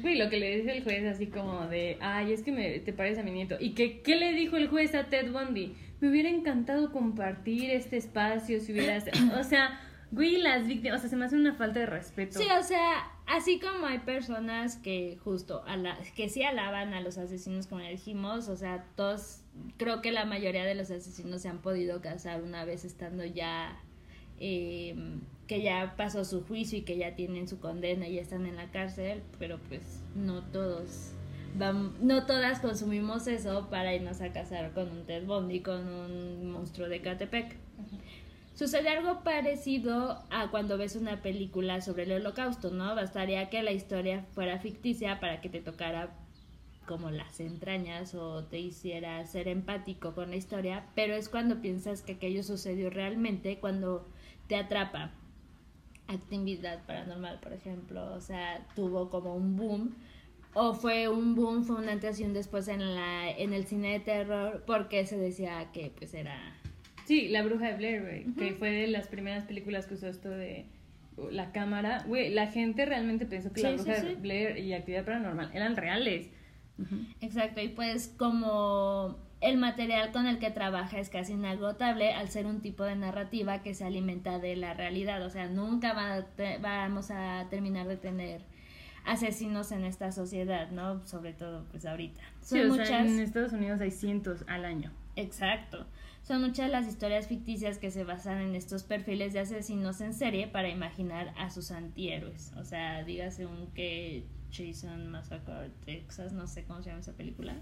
Güey, lo que le dice el juez así como de, ay, es que me, te parece a mi nieto. ¿Y que, qué le dijo el juez a Ted Bundy? Me hubiera encantado compartir este espacio si hubieras, o sea, Güey, las víctimas, o sea, se me hace una falta de respeto. Sí, o sea, así como hay personas que justo, a la, que sí alaban a los asesinos, como ya dijimos, o sea, todos, creo que la mayoría de los asesinos se han podido casar una vez estando ya, eh, que ya pasó su juicio y que ya tienen su condena y ya están en la cárcel, pero pues no todos. No todas consumimos eso para irnos a casar con un Ted Bundy, con un monstruo de Catepec. Sucede algo parecido a cuando ves una película sobre el holocausto, ¿no? Bastaría que la historia fuera ficticia para que te tocara como las entrañas o te hiciera ser empático con la historia, pero es cuando piensas que aquello sucedió realmente, cuando te atrapa. Actividad paranormal, por ejemplo, o sea, tuvo como un boom o fue un boom, fue un antes y un después en la en el cine de terror porque se decía que pues era Sí, La Bruja de Blair, güey, que fue de las primeras películas que usó esto de la cámara. Güey, la gente realmente pensó que La Bruja de Blair y Actividad Paranormal eran reales. Exacto, y pues como el material con el que trabaja es casi inagotable al ser un tipo de narrativa que se alimenta de la realidad, o sea, nunca va vamos a terminar de tener asesinos en esta sociedad, ¿no? Sobre todo pues ahorita. Sí, o sea, en Estados Unidos hay cientos al año. Exacto. Son muchas las historias ficticias que se basan en estos perfiles de asesinos en serie para imaginar a sus antihéroes. O sea, dígase un que Jason Massacre Texas, no sé cómo se llama esa película.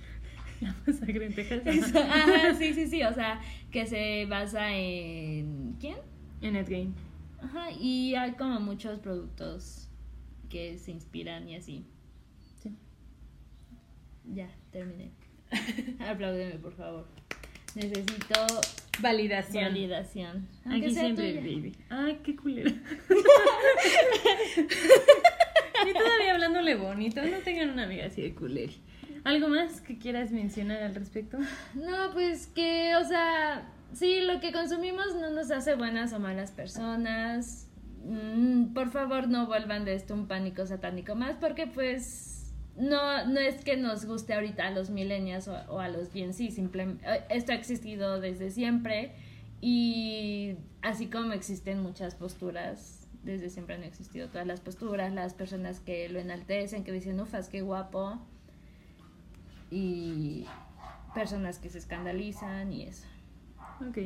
La masacre en Texas. Ajá, sí, sí, sí. O sea, que se basa en. ¿Quién? En Ed Gein. Ajá, y hay como muchos productos que se inspiran y así. Sí. Ya, terminé. Apláudeme, por favor. Necesito validación. Validación. Aquí siempre, baby. Ay, qué culero. y todavía hablándole bonito. No tengan una amiga así de culera. ¿Algo más que quieras mencionar al respecto? No, pues que, o sea, sí, lo que consumimos no nos hace buenas o malas personas. Mm, por favor, no vuelvan de esto un pánico satánico más, porque pues no, no es que nos guste ahorita a los millennials o, a los Gen Z, simplemente eh, esto ha existido desde siempre y así como existen muchas posturas, desde siempre han existido todas las posturas, las personas que lo enaltecen, que dicen, ufas, qué guapo, y personas que se escandalizan y eso. Ok.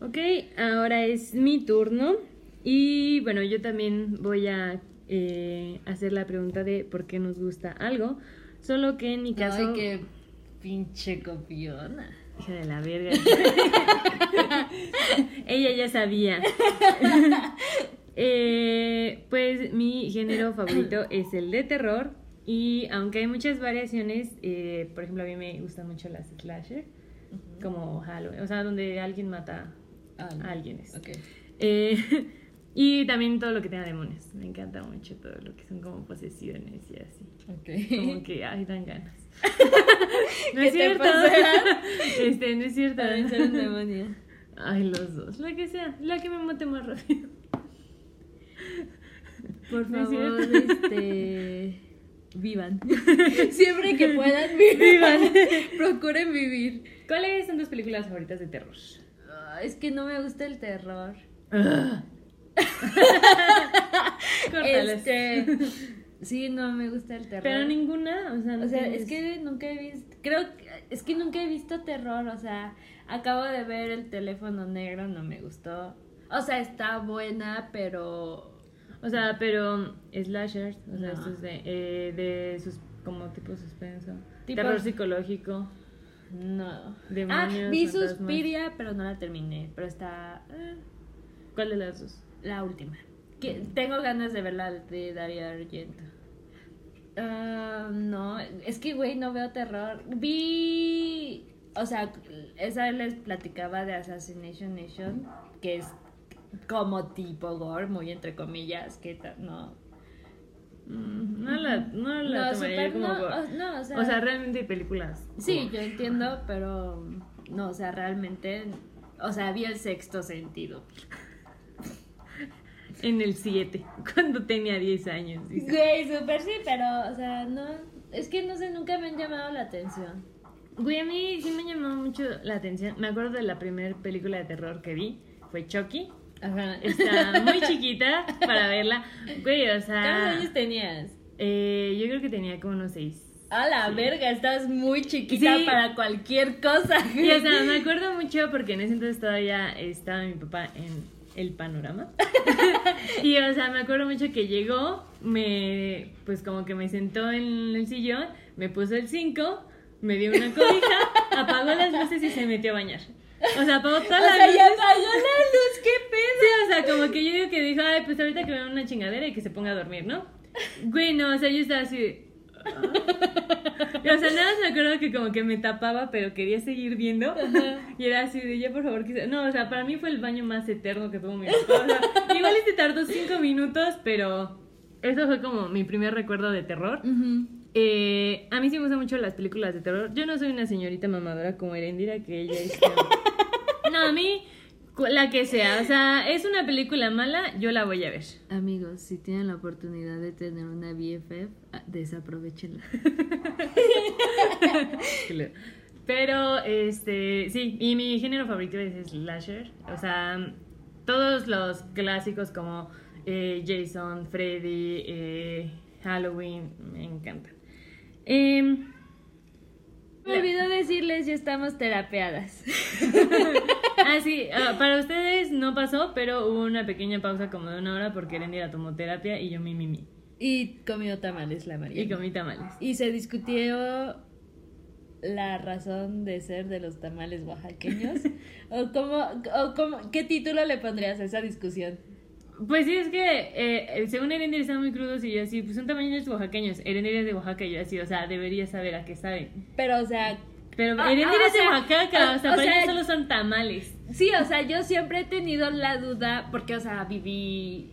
Ok, ahora es mi turno y bueno, yo también voy a eh, hacer la pregunta de por qué nos gusta algo. Solo que en mi caso. Ay, qué pinche copiona. Hija de la verga. Ella ya sabía. Eh, pues mi género favorito es el de terror. Y aunque hay muchas variaciones, eh, por ejemplo, a mí me gustan mucho las slasher, como Halloween, o sea, donde alguien mata a alguien. Okay. Y también todo lo que tenga demonios. Me encanta mucho todo lo que son como posesiones y así. Okay. Como que, ay, dan ganas. no es cierto. este, no es cierto. También ser un demonio. Ay, los dos. La que sea. La que me mate más rápido. Por favor, este. Vivan. Siempre que puedan, vivan. Procuren vivir. ¿Cuáles son tus películas favoritas de terror? Es que no me gusta el terror. este, sí, no me gusta el terror. Pero ninguna, o sea, o sea es que nunca he visto, creo es que nunca he visto terror, o sea, acabo de ver el teléfono negro, no me gustó. O sea, está buena, pero o sea, pero slashers, o sea, esto es de, eh, de sus, como tipo suspenso, terror psicológico. No. Demonios, ah, vi Suspiria, pero no la terminé, pero está... Eh. ¿Cuál de las dos? La última. Que tengo ganas de verla de Dario Argento. Uh, no, es que, güey, no veo terror. Vi. O sea, esa les platicaba de Assassination Nation, que es como tipo gore, muy entre comillas, que no. No la, no la tomaría como no, o, sea, o sea, realmente hay películas. Sí, yo entiendo, pero no, o sea, realmente, o sea, vi el sexto sentido. En el 7, cuando tenía 10 años. Güey, súper sí, pero, o sea, no. Es que no sé, nunca me han llamado la atención. Güey, a mí sí me llamó mucho la atención. Me acuerdo de la primera película de terror que vi. fue Chucky. Ajá. Estaba muy chiquita para verla. Güey, o sea. ¿Cuántos años tenías? Eh, yo creo que tenía como unos seis. A la verga, estás muy chiquita Sí. para cualquier cosa. Y o sea, me acuerdo mucho porque en ese entonces todavía estaba mi papá en el panorama. y o sea, me acuerdo mucho que llegó, me pues como que me sentó en el sillón, me puso el 5, me dio una cobija, apagó las luces y se metió a bañar. O sea, apagó O todas las sea, luces. ya apagó la luz, qué pedo. Sí, o sea, como que yo digo que dijo, ay, pues ahorita que me una chingadera y que se ponga a dormir, ¿no? Güey, no, o sea, yo estaba así de... "Ah". Y, o sea, nada más me acuerdo que como que me tapaba, pero quería seguir viendo. Y era así de, ya por favor, quise... No, o sea, para mí fue el baño más eterno que tuvo mi papá. O sea, igual este tardó cinco minutos, pero eso fue como mi primer recuerdo de terror. Eh, a mí sí me gustan mucho las películas de terror. Yo no soy una señorita mamadora como Erendira, que ella es... No, a mí, la que sea. O sea, es una película mala, yo la voy a ver. Amigos, si tienen la oportunidad de tener una BFF, ah, desaprovechenla. Pero, este, sí, y mi género favorito es slasher. O sea, todos los clásicos como eh, Jason, Freddy, eh, Halloween, me encantan. Em, Me olvidó decirles, ya estamos terapeadas. ah, sí, ah, para ustedes no pasó, pero hubo una pequeña pausa como de una hora porque Erendira tomó terapia y yo mi mimi. Y comió tamales la María. Y comí tamales. Y se discutió la razón de ser de los tamales oaxaqueños. o cómo, o cómo, ¿Qué título le pondrías a esa discusión? Pues sí, es que eh, según Erendira están muy crudos y yo así, pues son tamales oaxaqueños. Erendira es de Oaxaca y yo así, o sea, debería saber a qué saben. Pero, o sea, Pero Ah, ah, es de Oaxaca, ah, o sea, para ella solo son tamales. sí, o sea, yo siempre he tenido la duda, porque, o sea, viví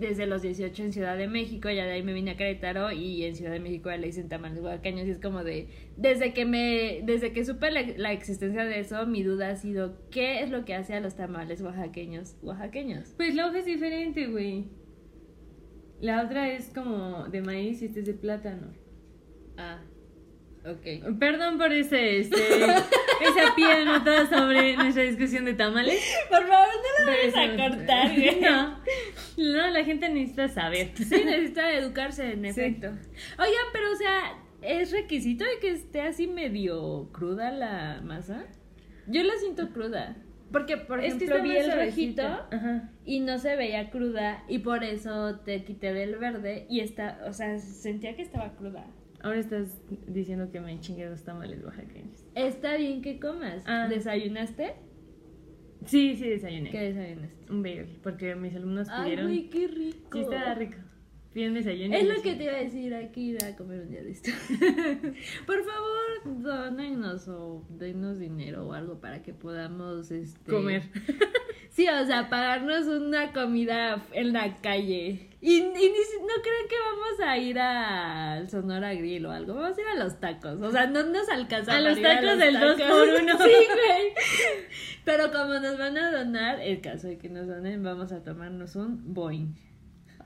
desde los 18 en Ciudad de México, ya de ahí me vine a Querétaro y en Ciudad de México le dicen tamales oaxaqueños y es como de, desde que me, desde que supe la, la existencia de eso, mi duda ha sido, ¿qué es lo que hace a los tamales oaxaqueños oaxaqueños? Pues la hoja es diferente, güey. La otra es como de maíz y este es de plátano. Ah, ok. Perdón por ese, este, esa pie anotada sobre nuestra discusión de tamales. Por favor, no lo Pero vayas a cortar, güey. No, no, la gente necesita saber. Sí, necesita educarse, en Sí. efecto. Oigan, pero o sea, ¿es requisito de que esté así medio cruda la masa? Yo la siento cruda. Porque, por Es ejemplo, vi el rojito Ajá. y no se veía cruda y por eso te quité del verde y está, o sea, sentía que estaba cruda. Ahora estás diciendo que me chingué dos tamales oaxaqueños. Está bien que comas. Ah. ¿Desayunaste? Sí, sí desayuné. ¿Qué desayunaste? Un bagel, porque mis alumnos Ay, pidieron. güey, qué rico. sí, estaba rico. Piden desayuno. Es lo que te iba a decir, hay que ir a comer un día de esto. Por favor, donenos o denos dinero o algo para que podamos este Comer. Sí, o sea, pagarnos una comida en la calle. Y, y no creen que vamos a ir al Sonora Grill o algo. Vamos a ir a los tacos. O sea, no nos alcanza A los a tacos los del dos tacos. por uno. Sí, güey. Pero como nos van a donar, el caso de que nos donen, vamos a tomarnos un Boeing.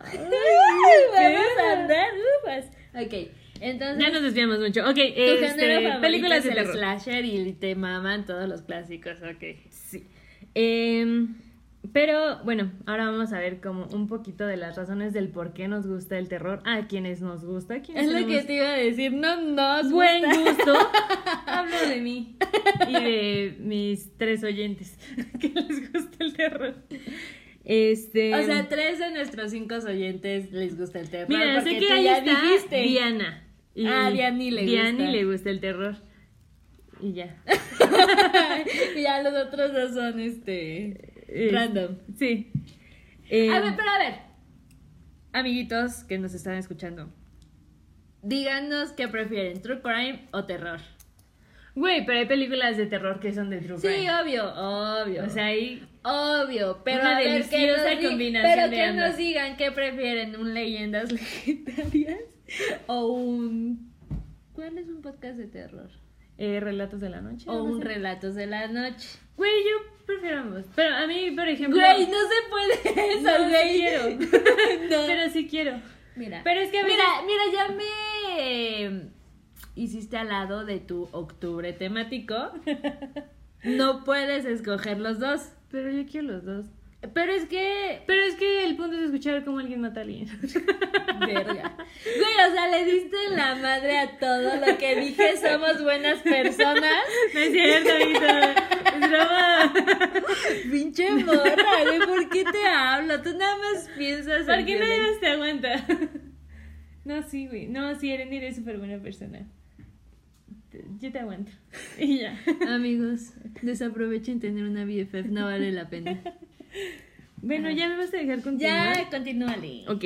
vamos a andar ufas. Ok, entonces. Ya nos desviamos mucho. Ok, este, películas de el terror. slasher y te maman todos los clásicos, ok. Sí. Em, pero bueno, ahora vamos a ver como un poquito de las razones del por qué nos gusta el terror. A quienes nos gusta, quienes Es lo que te iba a decir, no nos buen gusta. gusto. Hablo de mí y de mis tres oyentes que les gusta el terror. Este. O sea, tres de nuestros cinco oyentes les gusta el terror. mira, sé que ahí ya está dijiste. Diana. Y Ah, Diani le Diani gusta. le gusta el terror. Y ya. y ya los otros dos son este Eh, random. Sí. Eh, A ver, pero a ver. Amiguitos que nos están escuchando. Díganos qué prefieren, true crime o terror. Güey, pero hay películas de terror que son de true Sí, crime. obvio, obvio. O sea, ahí Obvio, pero Una a ver, que nos combinación pero de que ambas. nos digan qué prefieren, un leyendas legendarias o un ¿Cuál es un podcast de terror? eh, relatos de la noche. O un relatos de la noche. Güey, yo prefiero ambos. Pero a mí, por ejemplo. Güey, no se puede eso, No, sí güey. quiero. No. Pero sí quiero. Mira. Pero es que a veces- Mira, mira, ya me eh, hiciste al lado de tu octubre temático. No puedes escoger los dos. Pero yo quiero los dos. Pero es que. Pero es que el punto es escuchar cómo alguien mata a alguien. Verga. Güey, o sea, le diste la madre a todo lo que dije, somos buenas personas. No es cierto, Vito. Es broma. Pinche morra, güey, ¿por qué te hablo? Tú nada más piensas ¿Por qué nadie más te aguanta? No, sí, güey. No, sí, Erendir es súper buena persona. Yo te aguanto. Y ya. Amigos, desaprovechen tener una BFF, no vale la pena. Bueno, ya me vas a dejar continuar. Ya, continúale. Ok.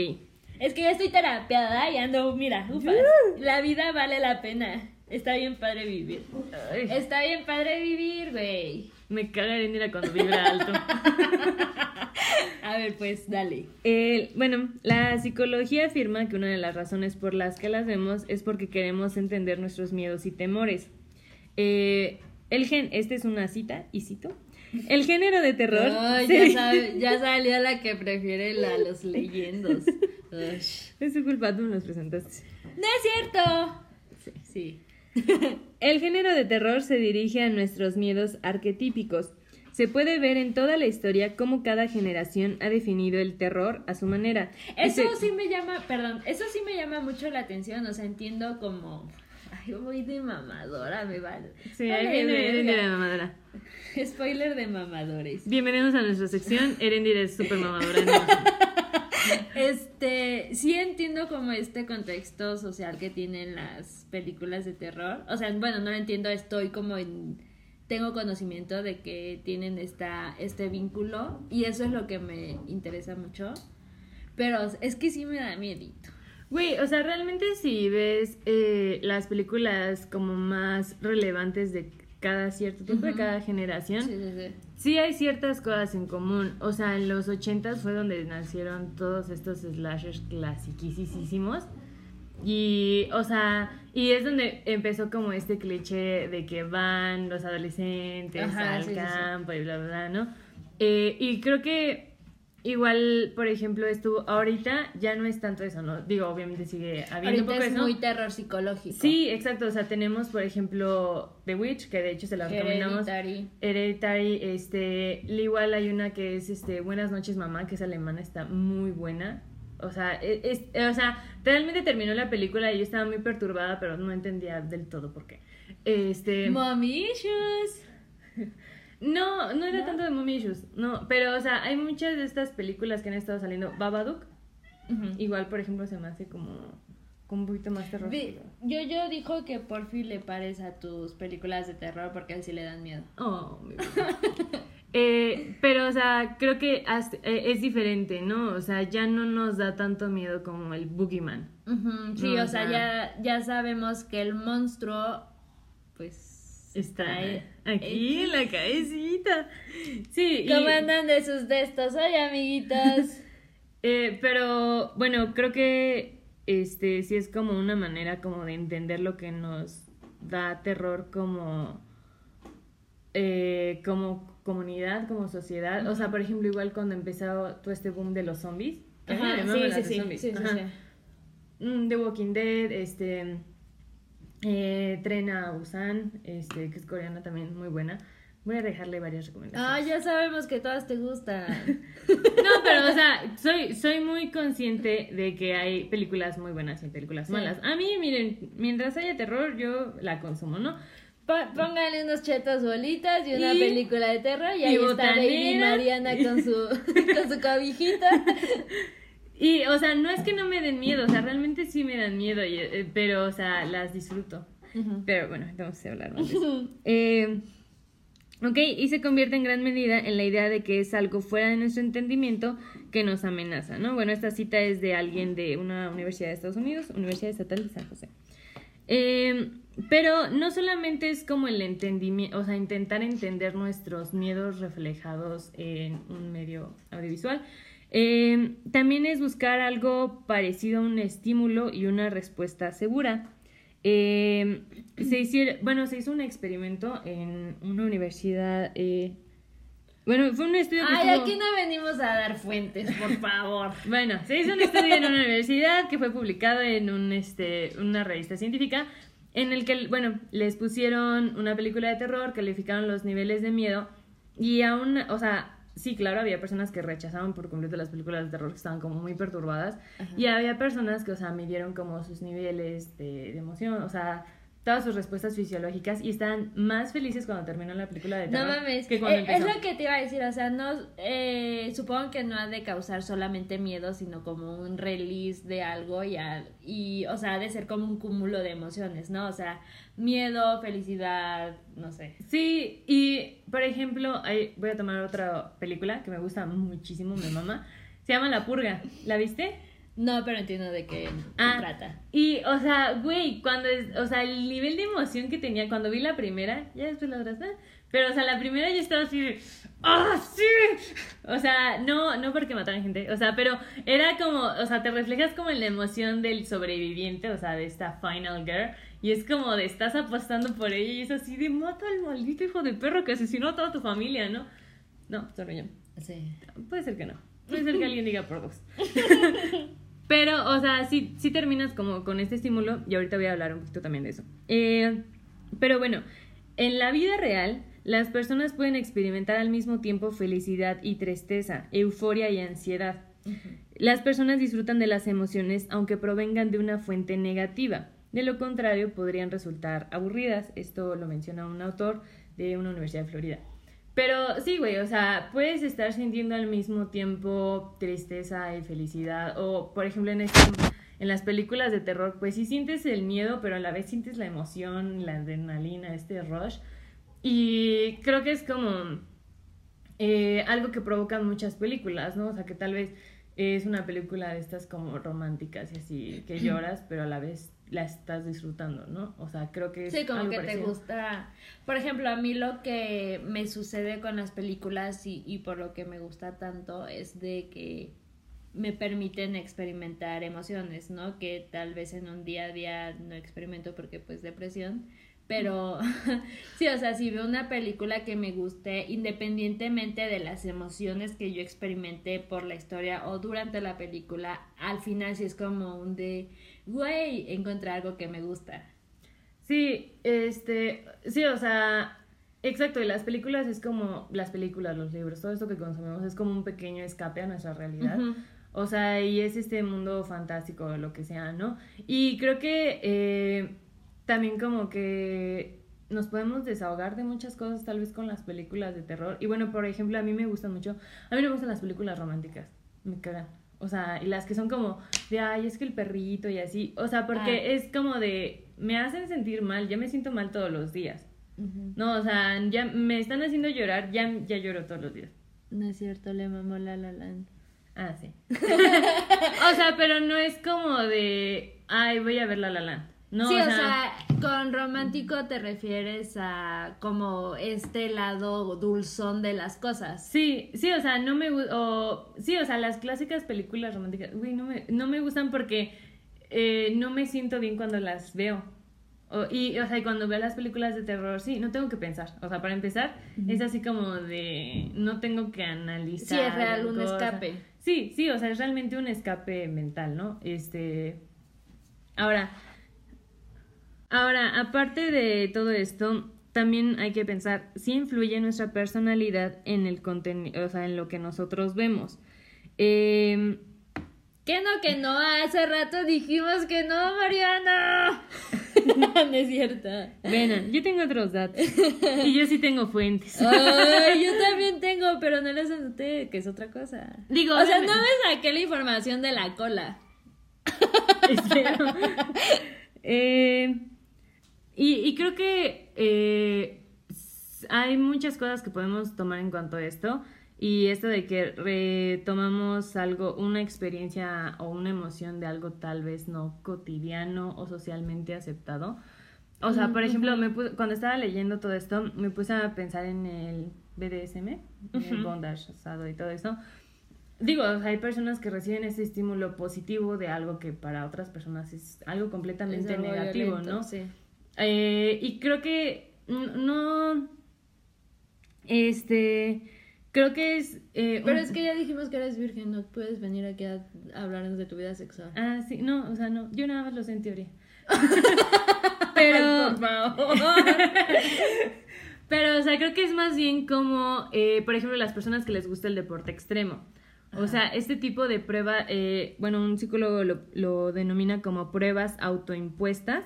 Es que ya estoy terapeada y ando, mira, ufas. La vida vale la pena. Está bien padre vivir. Ay, Está bien padre vivir, güey. Me caga Erendira cuando vibra alto. A ver, pues, dale. El- bueno, la psicología afirma que una de las razones por las que las vemos es porque queremos entender nuestros miedos y temores. Eh, el gen, este es una cita, y cito. El género de terror. Se- ya, sabe- ya salió la que prefiere la, los leyendos. Ush. Es su culpa, tú me los presentaste. No es cierto. Sí, sí. El género de terror se dirige a nuestros miedos arquetípicos. Se puede ver en toda la historia cómo cada generación ha definido el terror a su manera. Eso Ese- sí me llama, perdón, eso sí me llama mucho la atención, o sea, entiendo como... Ay, voy de mamadora, me vale. Sí, ahí viene verga. Erendir la mamadora. Spoiler de mamadores. Bienvenidos a nuestra sección. Erendir es súper mamadora. Este, sí entiendo como este contexto social que tienen las películas de terror. O sea, bueno, no lo entiendo, estoy como en tengo conocimiento de que tienen esta este vínculo y eso es lo que me interesa mucho. Pero es que sí me da miedito. Güey, o sea, realmente si ves eh, las películas como más relevantes de cada cierto tiempo, de cada generación, Sí, sí, sí. Sí hay ciertas cosas en común. O sea, en los ochentas fue donde nacieron todos estos slashers clasiquísimos. Y, o sea, y es donde empezó como este cliché de que van los adolescentes Ajá, al campo y bla, bla, bla, ¿no? Eh, y creo que igual, por ejemplo, estuvo, ahorita ya no es tanto eso, ¿no? Digo, obviamente sigue habiendo un Ahorita poco es eso. muy terror psicológico. Sí, exacto. O sea, tenemos, por ejemplo, The Witch, que de hecho se la recomendamos. Hereditary. Hereditary, este, igual hay una que es este Buenas noches mamá, que es alemana, está muy buena. O sea, e- es, o sea, realmente terminó la película y yo estaba muy perturbada, pero no entendía del todo por qué. Este, Mommy issues. no, no era ¿No? tanto de mommy issues, no, pero o sea, hay muchas de estas películas que han estado saliendo. Babadook, igual por ejemplo se me hace como, como un poquito más terror. Yo, yo dijo que por fin le pares a tus películas de terror porque a él sí le dan miedo. Oh, mi. Eh, pero, o sea, creo que hasta- eh, es diferente, ¿no? O sea, ya no nos da tanto miedo como el Boogeyman. Ujú, Sí, No, o sea, o sea- ya, ya sabemos que el monstruo, pues... Está aquí en la cabecita. Sí, y- ¿Cómo andan de sus textos? Oye, amiguitos. eh, pero bueno, creo que este sí es como una manera como de entender lo que nos da terror como eh, como comunidad, como sociedad. O sea, por ejemplo, igual cuando empezó todo este boom de los zombies. Ajá, sí, sí, sí, zombies. sí, sí, sí. Mm, The Walking Dead, este eh, Tren a Busan, este, que es coreana también, muy buena. Voy a dejarle varias Ah, recomendaciones. ya sabemos que todas te gustan. No, pero o sea, soy, soy muy consciente de que hay películas muy buenas y películas Sí. malas. A mí, miren, mientras haya terror, yo la consumo, ¿no? Pónganle unos chetos bolitas y una Y- película de terror y ahí está Baby botanera. Mariana con su, con su cobijita. Y, o sea, no es que no me den miedo, o sea, realmente sí me dan miedo, y, eh, pero, o sea, las disfruto. Pero bueno, vamos a hablar más de eso. Eh, ok, y se convierte en gran medida en la idea de que es algo fuera de nuestro entendimiento que nos amenaza, ¿no? Bueno, esta cita es de alguien de una universidad de Estados Unidos, Universidad Estatal de San José. Eh, pero no solamente es como el entendimiento, o sea, intentar entender nuestros miedos reflejados en un medio audiovisual. Eh, también es buscar algo parecido a un estímulo y una respuesta segura. Eh, se hicieron, bueno, se hizo un experimento en una universidad. eh, bueno, fue un estudio que Ay, estuvo- aquí no venimos a dar fuentes, por favor. bueno, se hizo un estudio en una universidad que fue publicado en un, este, una revista científica en el que, bueno, les pusieron una película de terror, calificaron los niveles de miedo y aún, o sea, sí, claro, había personas que rechazaban por completo las películas de terror que estaban como muy perturbadas. Y había personas que, o sea, midieron como sus niveles de, de emoción, o sea, todas sus respuestas fisiológicas y estaban más felices cuando terminó la película de terror. No mames, que cuando Eh, empezó. es lo que te iba a decir, o sea, no, eh, supongo que no ha de causar solamente miedo, sino como un release de algo y, al- y, o sea, ha de ser como un cúmulo de emociones, ¿no? O sea, miedo, felicidad, no sé. Sí, y por ejemplo, ahí voy a tomar otra película que me gusta muchísimo, mi mamá. Se llama La Purga. ¿La viste? No, pero entiendo de qué Ah. trata. Y, o sea, güey, cuando es, o sea, el nivel de emoción que tenía cuando vi la primera, ya después la otra, pero, o sea, la primera yo estaba así de, ¡ah, sí! O sea, no, no porque mataran gente, o sea, pero era como, o sea, te reflejas como en la emoción del sobreviviente, o sea, de esta final girl, y es como de, estás apostando por ella, y es así de, mata al maldito hijo de perro que asesinó a toda tu familia, ¿no? No, solo yo. Sí. Puede ser que no. Puede ser que alguien diga por dos. Pero, o sea, sí, sí terminas como con este estímulo y ahorita voy a hablar un poquito también de eso. Eh, pero bueno, en la vida real, las personas pueden experimentar al mismo tiempo felicidad y tristeza, euforia y ansiedad. Las personas disfrutan de las emociones aunque provengan de una fuente negativa. De lo contrario, podrían resultar aburridas. Esto lo menciona un autor de una universidad de Florida. Pero sí, güey, o sea, puedes estar sintiendo al mismo tiempo tristeza y felicidad. O, por ejemplo, en, este, en las películas de terror, pues sí sientes el miedo, pero a la vez sientes la emoción, la adrenalina, este rush. Y creo que es como eh, algo que provocan muchas películas, ¿no? O sea, que tal vez es una película de estas como románticas y así, que lloras, pero a la vez la estás disfrutando, ¿no? O sea, creo que es Sí, como que parecido. te gusta. Por ejemplo, a mí lo que me sucede con las películas y, y por lo que me gusta tanto es de que me permiten experimentar emociones, ¿no? Que tal vez en un día a día no experimento porque pues depresión. Pero sí, o sea, si veo una película que me guste, independientemente de las emociones que yo experimenté por la historia o durante la película, al final sí es como un de, güey, encontré algo que me gusta. Sí, este, sí, o sea, exacto, y las películas es como, las películas, los libros, todo esto que consumimos es como un pequeño escape a nuestra realidad. O sea, y es este mundo fantástico lo que sea, ¿no? Y creo que eh, también como que nos podemos desahogar de muchas cosas tal vez con las películas de terror. Y bueno, por ejemplo, a mí me gustan mucho, a mí me gustan las películas románticas, me cagan. O sea, y las que son como de, ay, es que el perrito y así. O sea, porque Ah. es como de, me hacen sentir mal, yo me siento mal todos los días. No, o sea, ya me están haciendo llorar, ya, ya lloro todos los días. No es cierto, le mamó la la land. Ah, sí. o sea, pero no es como de, ay, voy a ver La La Land. No, sí, o sea, con romántico te refieres a como este lado dulzón de las cosas. Sí, sí, o sea, no me gustan, sí, o sea, las clásicas películas románticas, güey, no me, no me gustan porque eh, no me siento bien cuando las veo. O, y, o sea, y cuando veo las películas de terror, sí, no tengo que pensar. O sea, para empezar, es así como de, no tengo que analizar. Sí, es real, un escape. Sí, sí, o sea, es realmente un escape mental, ¿no? Este, ahora, ahora, aparte de todo esto, también hay que pensar si influye nuestra personalidad en el contenido, o sea, en lo que nosotros vemos. Eh, Que no, que no, hace rato dijimos que no, Mariana. no es cierto. Ven, yo tengo otros datos. Y yo sí tengo fuentes. Ay, yo también tengo, pero no les anoté, que es otra cosa. Digo, o sea, no me saqué la información de la cola. Espero. Eh, y, y creo que eh, hay muchas cosas que podemos tomar en cuanto a esto. Y esto de que retomamos algo, una experiencia o una emoción de algo tal vez no cotidiano o socialmente aceptado. O sea, por ejemplo, me pu- cuando estaba leyendo todo esto, me puse a pensar en el BDSM, en el bondage usado y todo eso. Digo, o sea, hay personas que reciben ese estímulo positivo de algo que para otras personas es algo completamente Es algo negativo, violento, ¿no? Sí. Eh, y creo que no, este, creo que es... eh, Pero un- es que ya dijimos que eres virgen, no puedes venir aquí a hablarnos de tu vida sexual. Ah, sí, no, o sea, no, yo nada más lo sé en teoría. pero, Por favor. Pero, o sea, creo que es más bien como, eh, por ejemplo, las personas que les gusta el deporte extremo. O sea, este tipo de prueba, eh, bueno, un psicólogo lo, lo, denomina como pruebas autoimpuestas,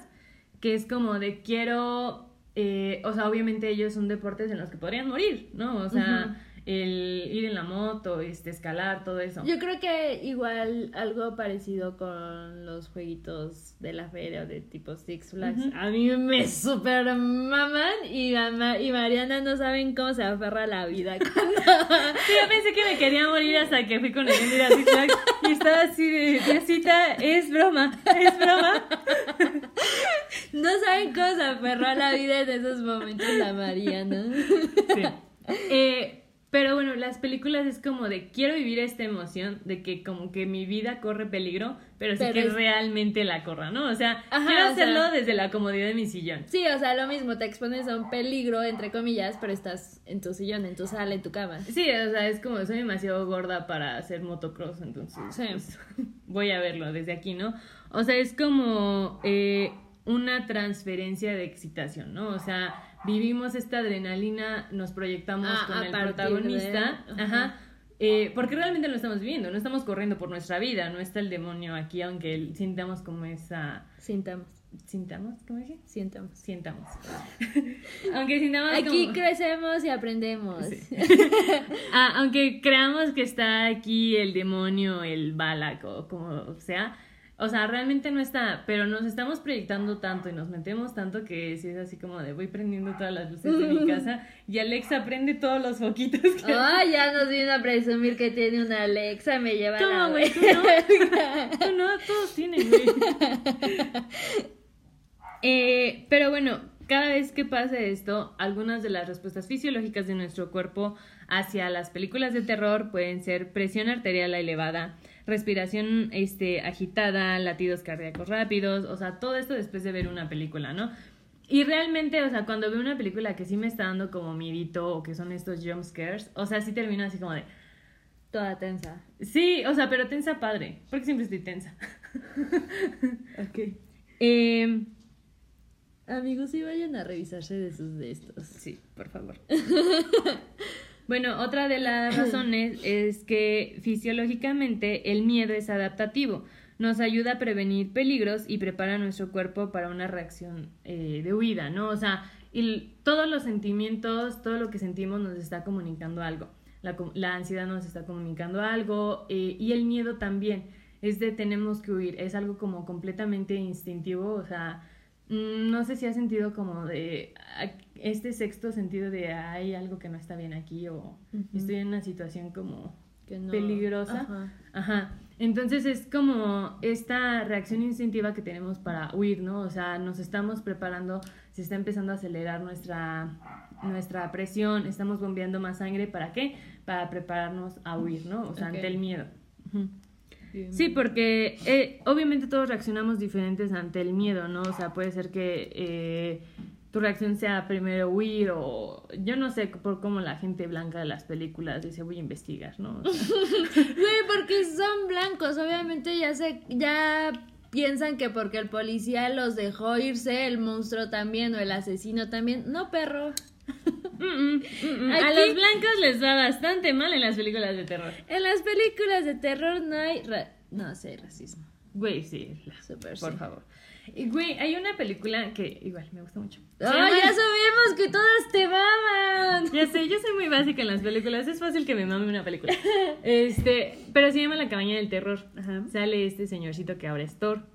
que es como de quiero, eh, o sea, obviamente ellos son deportes en los que podrían morir, ¿no? O sea, el ir en la moto, este, escalar, todo eso. Yo creo que igual algo parecido con los jueguitos de la feria de tipo Six Flags. A mí me super maman y, y Mariana no saben cómo se aferra a la vida. Cuando... sí, yo pensé que me quería morir hasta que fui con el a Six Flags y estaba así de, cita, es broma, es broma. no saben cómo se aferró a la vida en esos momentos la Mariana. Sí. Eh, pero bueno, las películas es como de quiero vivir esta emoción de que como que mi vida corre peligro, pero sí que realmente la corra, ¿no? O sea, quiero hacerlo desde la comodidad de mi sillón. Sí, o sea, lo mismo, te expones a un peligro, entre comillas, pero estás en tu sillón, en tu sala, en tu cama. Sí, o sea, es como soy demasiado gorda para hacer motocross, entonces pues, voy a verlo desde aquí, ¿no? O sea, es como eh, una transferencia de excitación, ¿no? O sea vivimos esta adrenalina, nos proyectamos ah, con el protagonista, ajá, eh, porque realmente lo estamos viviendo, no estamos corriendo por nuestra vida, no está el demonio aquí, aunque sintamos como esa... Sintamos. ¿Sintamos? ¿Cómo dije? Sientamos. Sientamos. aunque sintamos Aquí crecemos y aprendemos. ah, aunque creamos que está aquí el demonio, el balaco, como sea, o sea, realmente no está, pero nos estamos proyectando tanto y nos metemos tanto que si es así como de voy prendiendo todas las luces de mi casa y Alexa prende todos los foquitos. Que... Ah, ya nos viene a presumir que tiene una Alexa, me lleva ¿Cómo, la güey? ¿Tú no? no? Todos tienen, güey. Eh, pero bueno, cada vez que pasa esto, algunas de las respuestas fisiológicas de nuestro cuerpo hacia las películas de terror pueden ser presión arterial elevada, respiración este, agitada, latidos cardíacos rápidos, o sea, todo esto después de ver una película, ¿no? Y realmente, o sea, cuando veo una película que sí me está dando como miedito o que son estos jump scares, o sea, sí termino así como de... Toda tensa. Sí, o sea, pero tensa padre, porque siempre estoy tensa. ok. Eh, Amigos, sí vayan a revisarse de sus de estos. Sí, por favor. Bueno, otra de las razones es que fisiológicamente el miedo es adaptativo. Nos ayuda a prevenir peligros y prepara nuestro cuerpo para una reacción eh, de huida, ¿no? O sea, todos los sentimientos, todo lo que sentimos nos está comunicando algo. La, ansiedad nos está comunicando algo eh, y el miedo también. Es de tenemos que huir, es algo como completamente instintivo, o sea, no sé si ha sentido como de este sexto sentido de hay algo que no está bien aquí o estoy en una situación como peligrosa. Ajá. Entonces es como esta reacción instintiva que tenemos para huir, ¿no? O sea, nos estamos preparando, se está empezando a acelerar nuestra, nuestra presión, estamos bombeando más sangre, ¿para qué? Para prepararnos a huir, ¿no? O sea, ante el miedo. Sí, porque eh, obviamente todos reaccionamos diferentes ante el miedo, ¿no? O sea, puede ser que eh, tu reacción sea primero huir o yo no sé por cómo la gente blanca de las películas dice voy a investigar, ¿no? Güey, porque son blancos, obviamente ya se, ya piensan que porque el policía los dejó irse, el monstruo también o el asesino también. No, perro. A los blancos les va bastante mal en las películas de terror. En las películas de terror no hay... No, sí hay racismo. Güey, sí. por favor. Y, güey, hay una película que igual me gusta mucho. ¡Oh, ya sabemos que todas te maman! Ya sé, yo soy muy básica en las películas. Es fácil que me mame una película. Este, pero se llama La cabaña del terror. Sale este señorcito que ahora es Thor.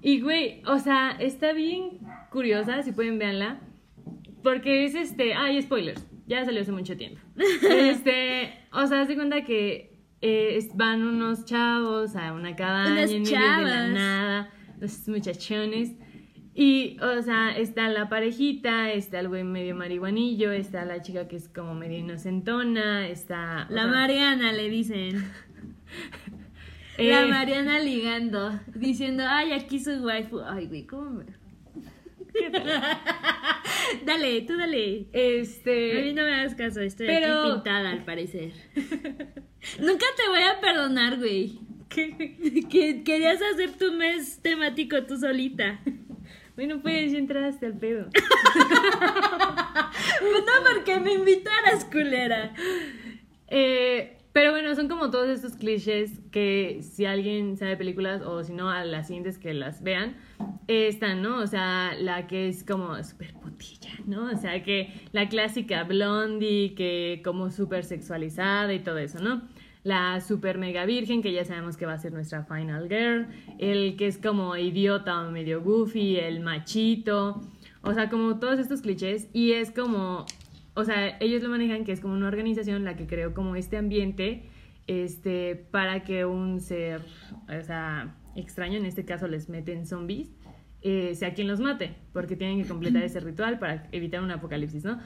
Y, güey, o sea, está bien curiosa. Si pueden, verla porque es este. Ay, spoilers. Ya salió hace mucho tiempo. este. O sea, se cuenta que eh, van unos chavos a una cabaña en medio de la nada. Los muchachones. Y, o sea, está la parejita, está el güey medio marihuanillo, está la chica que es como medio inocentona, está... La Mariana, le dicen. la eh, Mariana ligando, diciendo, ay, aquí soy waifu. Ay, güey, ¿cómo me...? dale, tú dale. Este. A mí no me hagas caso, estoy aquí pintada al parecer. Nunca te voy a perdonar, güey. Que querías hacer tu mes temático tú solita. Bueno, pues ya entraste al pedo. No porque me invitaras, culera. Eh, pero bueno, son como todos estos clichés que si alguien sabe películas o si no, a las siguientes que las vean, están, ¿no? O sea, la que es como súper putilla, ¿no? O sea, que la clásica blondie, que como súper sexualizada y todo eso, ¿no? La super mega virgen, que ya sabemos que va a ser nuestra final girl, el que es como idiota o medio goofy, el machito, o sea, como todos estos clichés y es como o sea, ellos lo manejan que es como una organización la que creó como este ambiente este, para que un ser, o sea, extraño, en este caso les meten zombies, eh, sea quien los mate, porque tienen que completar ese ritual para evitar un apocalipsis, ¿no?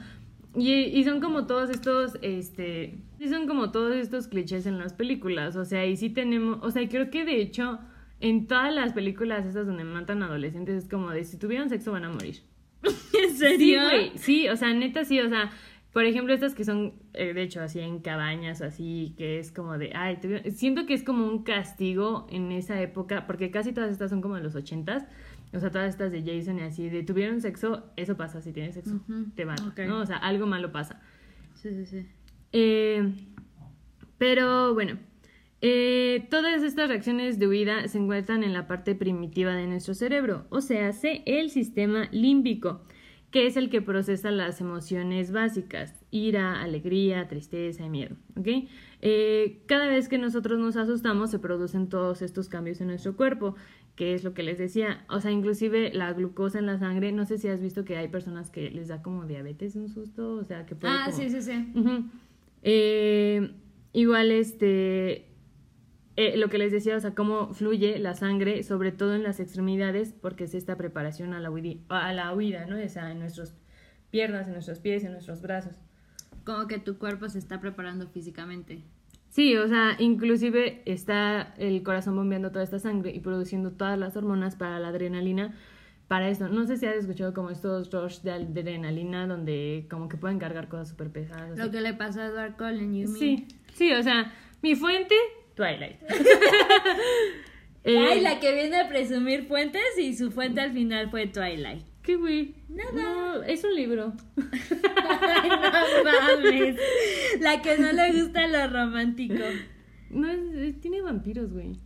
Y, y, son como todos estos, este, sí son como todos estos clichés en las películas, o sea, y sí tenemos, o sea, creo que de hecho en todas las películas esas donde matan adolescentes es como de si tuvieran sexo van a morir. ¿En serio? Sí, sí, o sea, neta sí, o sea, por ejemplo, estas que son, eh, de hecho, así en cabañas o así, que es como de, ay, siento que es como un castigo en esa época, porque casi todas estas son como de los ochentas, o sea, todas estas de Jason y así, de tuvieron sexo, eso pasa, si tienes sexo, te van, ¿no? O sea, algo malo pasa. Sí, sí, sí. Eh, pero bueno, eh, todas estas reacciones de huida se encuentran en la parte primitiva de nuestro cerebro, o sea, hace el sistema límbico que es el que procesa las emociones básicas, ira, alegría, tristeza y miedo. ¿okay? Eh, cada vez que nosotros nos asustamos se producen todos estos cambios en nuestro cuerpo, que es lo que les decía, o sea, inclusive la glucosa en la sangre, no sé si has visto que hay personas que les da como diabetes un susto, o sea, que puede Ah, sí, sí, sí. eh, igual este eh, lo que les decía, o sea, cómo fluye la sangre, sobre todo en las extremidades, porque es esta preparación a la, huida, a la huida, ¿no? O sea, en nuestras piernas, en nuestros pies, en nuestros brazos. Como que tu cuerpo se está preparando físicamente. Sí, o sea, inclusive está el corazón bombeando toda esta sangre y produciendo todas las hormonas para la adrenalina, para esto. No sé si has escuchado como estos rush de adrenalina donde como que pueden cargar cosas súper pesadas. Lo que le pasó a Edward Cullen, you Sí, sí, o sea, mi fuente Twilight. eh, Ay, la que viene a presumir fuentes y su fuente al final fue Twilight. ¿Qué güey? Nada. No, es un libro. Ay, no mames. La que no le gusta lo romántico. No, es, tiene vampiros, güey.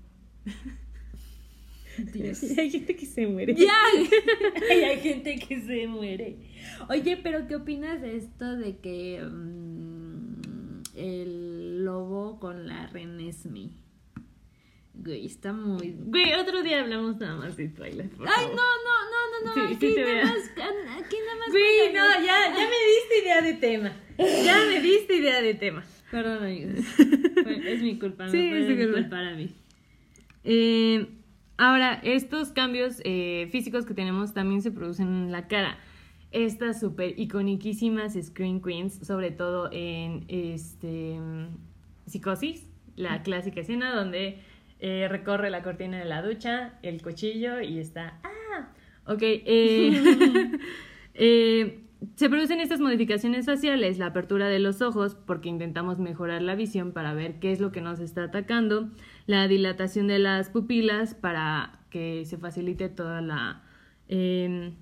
Dios. hay gente que se muere. Ya. Ay, hay gente que se muere. Oye, pero ¿qué opinas de esto de que um, el lobo con la Renesme? Güey, está muy. Güey, otro día hablamos nada más de Twilight. por Ay, favor. no, no, no, no, no. Sí, aquí, sí nada más, aquí nada más. Güey, no, ya, ya me diste idea de tema. Ya me diste idea de tema. Perdón, amigos. Es mi culpa, Sí, es tu culpa. culpar a mí. Eh, ahora, estos cambios eh, físicos que tenemos también se producen en la cara. Estas súper iconiquísimas Screen Queens, sobre todo en este Psicosis, la clásica escena donde eh, recorre la cortina de la ducha, el cuchillo y está... ¡Ah! Ok, eh, eh, se producen estas modificaciones faciales, la apertura de los ojos, porque intentamos mejorar la visión para ver qué es lo que nos está atacando, la dilatación de las pupilas para que se facilite toda la... eh,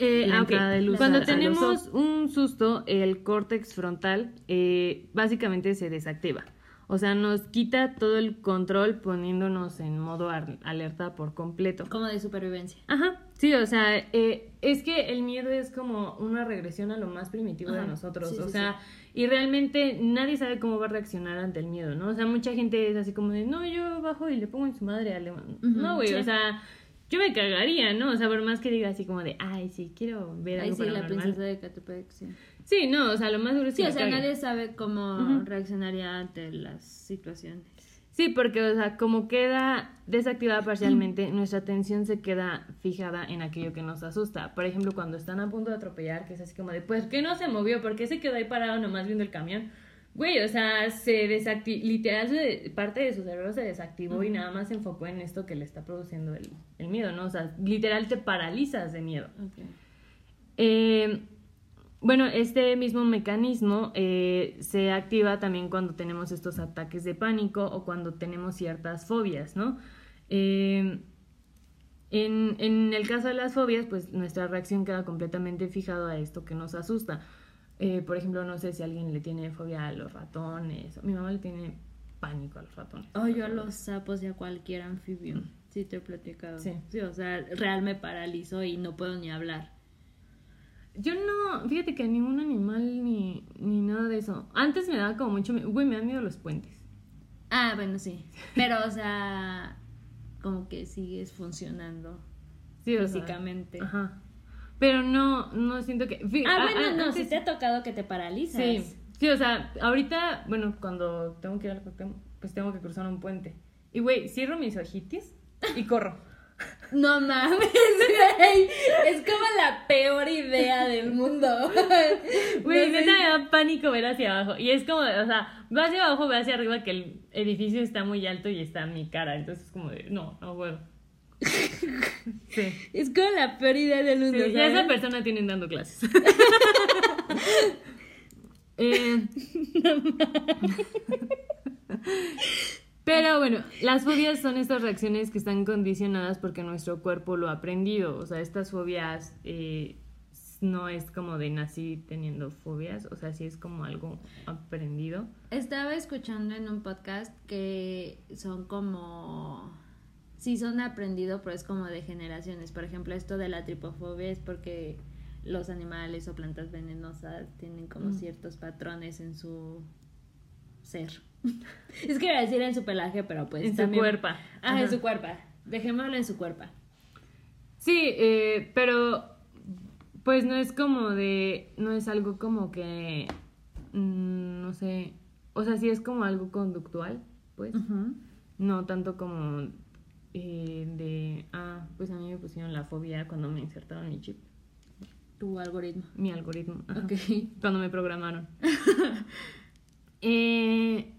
Eh, ah, luz Cuando a- tenemos un susto, el córtex frontal eh, básicamente se desactiva. O sea, nos quita todo el control poniéndonos en modo alerta por completo. Como de supervivencia. Ajá, sí, o sea, eh, es que el miedo es como una regresión a lo más primitivo de nosotros, sí, o sí, sea, y realmente nadie sabe cómo va a reaccionar ante el miedo, ¿no? O sea, mucha gente es así como de, no, yo bajo y le pongo en su madre al Ujú, No, güey, o sea, yo me cagaría, ¿no? O sea, por más que diga así como de, ay, sí, quiero ver Ahí algo sí, la paranormal". princesa de Catepec, sí. Sí, no, o sea, lo más duro es que Sí, o sea, nadie sabe cómo Ujú. reaccionaría ante las situaciones. Sí, porque, o sea, como queda desactivada parcialmente, nuestra atención se queda fijada en aquello que nos asusta. Por ejemplo, cuando están a punto de atropellar, que es así como de, pues, ¿qué no se movió? ¿Por qué se quedó ahí parado nomás viendo el camión? Güey, o sea, se desactivó, literal, se- parte de su cerebro se desactivó y nada más se enfocó en esto que le está produciendo el, el miedo, ¿no? O sea, literal te paralizas de miedo. Ok. Eh, bueno, este mismo mecanismo eh, se activa también cuando tenemos estos ataques de pánico o cuando tenemos ciertas fobias, ¿no? Eh, En, en el caso de las fobias, pues nuestra reacción queda completamente fijada a esto que nos asusta. Eh, por ejemplo, no sé si alguien le tiene fobia a los ratones. Mi mamá le tiene pánico a los ratones. Oh, yo a los sapos y a cualquier anfibio. Sí, te he platicado. Sí. sí, o sea, real me paralizo y no puedo ni hablar. Yo no, fíjate que ningún animal ni, ni nada de eso. Antes me daba como mucho, güey, me dan miedo los puentes. Ah, bueno, sí. Pero, o sea, como que sigues funcionando sí, físicamente. ajá. Pero no, no siento que... ah, bueno, no, si te ha tocado que te paralizas. Sí, sí, o sea, ahorita, bueno, cuando tengo que ir al pues tengo que cruzar un puente. Y, güey, cierro mis ojitos y corro. No mames, güey. Es como la peor idea del mundo. Güey, neta me da pánico ver hacia abajo. Y es como, o sea, va hacia abajo, ve hacia arriba, que el edificio está muy alto y está en mi cara. Entonces es como de, no, no puedo. Sí. Es como la peor idea del mundo. Sí, esa persona tienen dando clases. eh... Pero bueno, las fobias son estas reacciones que están condicionadas porque nuestro cuerpo lo ha aprendido. O sea, estas fobias eh, no es como de nací teniendo fobias, o sea, sí es como algo aprendido. Estaba escuchando en un podcast que son como... Sí, son aprendido, pero es como de generaciones. Por ejemplo, esto de la tripofobia es porque los animales o plantas venenosas tienen como mm. ciertos patrones en su ser. es que iba a decir en su pelaje, pero pues. En su cuerpo. Ah, en su cuerpo. Dejémoslo en su cuerpo. Sí, eh, pero pues no es como de. No es algo como que. Mm, no sé. O sea, sí es como algo conductual, pues. No tanto como eh, de. Ah, pues a mí me pusieron la fobia cuando me insertaron mi chip. Tu algoritmo. Mi algoritmo. Ok. Cuando me programaron. eh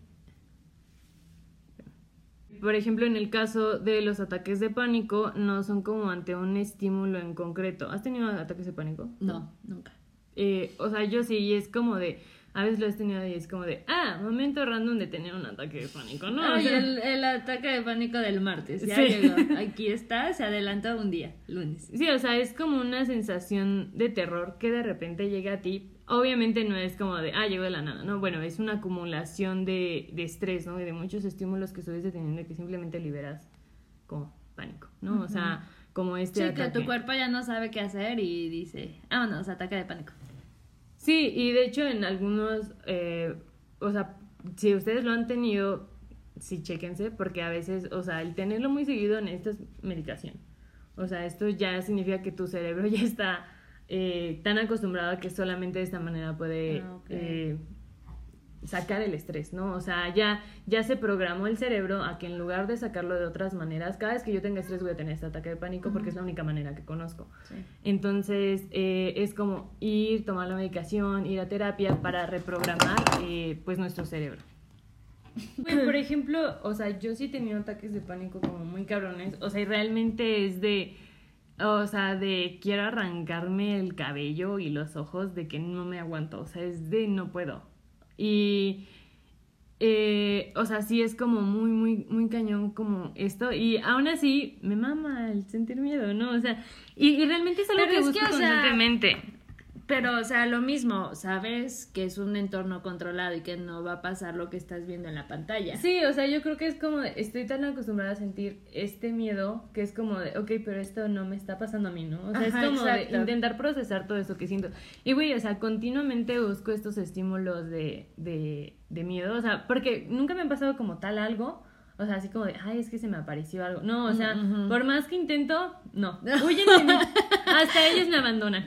por ejemplo, en el caso de los ataques de pánico, no son como ante un estímulo en concreto. ¿Has tenido ataques de pánico? No, nunca. Eh, o sea, yo sí, y es como de, a veces lo has tenido y es como de, ah, momento random de tener un ataque de pánico, ¿no? Ay, el, ataque de pánico del martes, ya llegó. Aquí está, se adelantó un día, lunes. Sí, o sea, es como una sensación de terror que de repente llega a ti Obviamente no es como de, ah, llegó de la nada, ¿no? Bueno, es una acumulación de, de estrés, ¿no? Y de muchos estímulos que subes teniendo que simplemente liberas como pánico, ¿no? O sea, como este sí, que tu cuerpo ya no sabe qué hacer y dice, vámonos, ataque de pánico. Sí, y de hecho en algunos, eh, o sea, si ustedes lo han tenido, sí, chéquense, porque a veces, o sea, el tenerlo muy seguido es medicación. O sea, esto ya significa que tu cerebro ya está eh, tan acostumbrado a que solamente de esta manera puede ah, eh, sacar el estrés, ¿no? O sea, ya, ya se programó el cerebro a que en lugar de sacarlo de otras maneras, cada vez que yo tenga estrés voy a tener este ataque de pánico porque es la única manera que conozco. Entonces, eh, es como ir, tomar la medicación, ir a terapia para reprogramar pues nuestro cerebro. por ejemplo, o sea, yo sí he tenido ataques de pánico como muy cabrones, o sea, y realmente es de o sea, de quiero arrancarme el cabello y los ojos de que no me aguanto. O sea, es de no puedo. Y. Eh, o sea, sí es como muy, muy, muy cañón como esto. Y aún así, me mama el sentir miedo, ¿no? O sea, y, realmente es algo que busco constantemente. Pero, o sea, lo mismo, sabes que es un entorno controlado y que no va a pasar lo que estás viendo en la pantalla. Sí, o sea, yo creo que es como, estoy tan acostumbrada a sentir este miedo que es como de, ok, pero esto no me está pasando a mí, ¿no? O sea, es como de intentar procesar todo eso que siento. Y, güey, o sea, continuamente busco estos estímulos de, de, de miedo, o sea, porque nunca me ha pasado como tal algo o sea, así como de, ay, es que se me apareció algo. No, o sea, por más que intento, no. Huyen de mí. Hasta ellos me abandonan.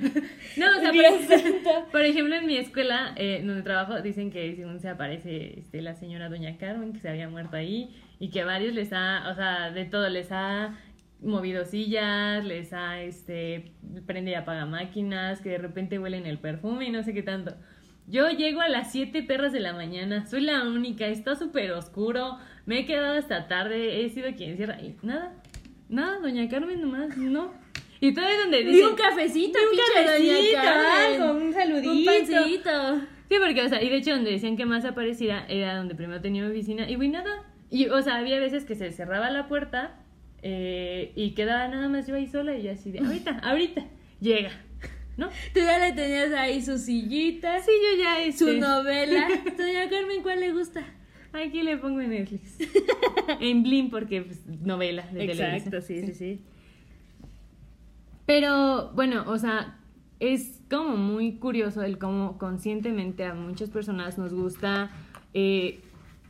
No, o sea, por, ejemplo, en mi escuela eh, donde trabajo, dicen que según se aparece este, la señora Doña Carmen, que se había muerto ahí, y que a varios les ha, o sea, de todo, les ha movido sillas, les ha, este, prende y apaga máquinas, que de repente huelen el perfume y no sé qué tanto. Yo llego a las 7 perras de la mañana, soy la única, está súper oscuro, me he quedado hasta tarde, he sido quien cierra. Y nada, nada, doña Carmen nomás, no. Y todo es donde dice un cafecito, un cafecito, algo, un saludito. Un pancito. Sí, porque, o sea, y de hecho donde decían que más apareciera era donde primero tenía mi oficina y güey, nada. Y, o sea, había veces que se cerraba la puerta Eh, y quedaba nada más yo ahí sola y yo así de, ahorita, ahorita, llega, ¿no? Tú ya le tenías ahí su sillita, Sí, yo ya su este, novela. Doña Carmen, ¿cuál le gusta? Aquí le pongo en Netflix. en Blim porque pues, novela de Televisa. sí, sí, sí. Pero bueno, o sea, es como muy curioso el cómo conscientemente a muchas personas nos gusta eh,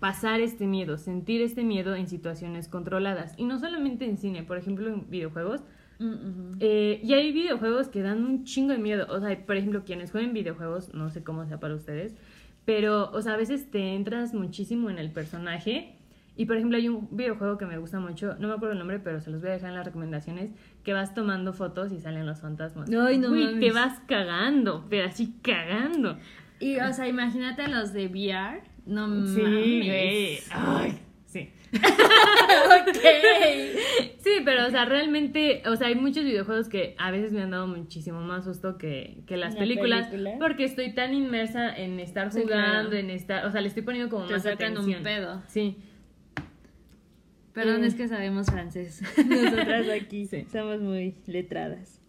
pasar este miedo, sentir este miedo en situaciones controladas. Y no solamente en cine, por ejemplo en videojuegos. Mm, Eh, y hay videojuegos que dan un chingo de miedo. O sea, por ejemplo, quienes juegan videojuegos, no sé cómo sea para ustedes, pero, o sea, a veces te entras muchísimo en el personaje. Y por ejemplo, hay un videojuego que me gusta mucho, no me acuerdo el nombre, pero se los voy a dejar en las recomendaciones, que vas tomando fotos y salen los fantasmas. Ay, no Uy, mames. te vas cagando, pero así cagando. Y, o sea, imagínate los de VR. No Sí, mames. güey. Ay, sí. ok. Sí, pero, o sea, realmente, o sea, hay muchos videojuegos que a veces me han dado muchísimo más susto que, que las ¿La películas, película? porque estoy tan inmersa en estar Sí, jugando, claro. en estar, o sea, le estoy poniendo como Te más sacan un atención. pedo. Sí. Perdón, Eh. es que sabemos francés. Nosotras aquí Sí. somos muy letradas.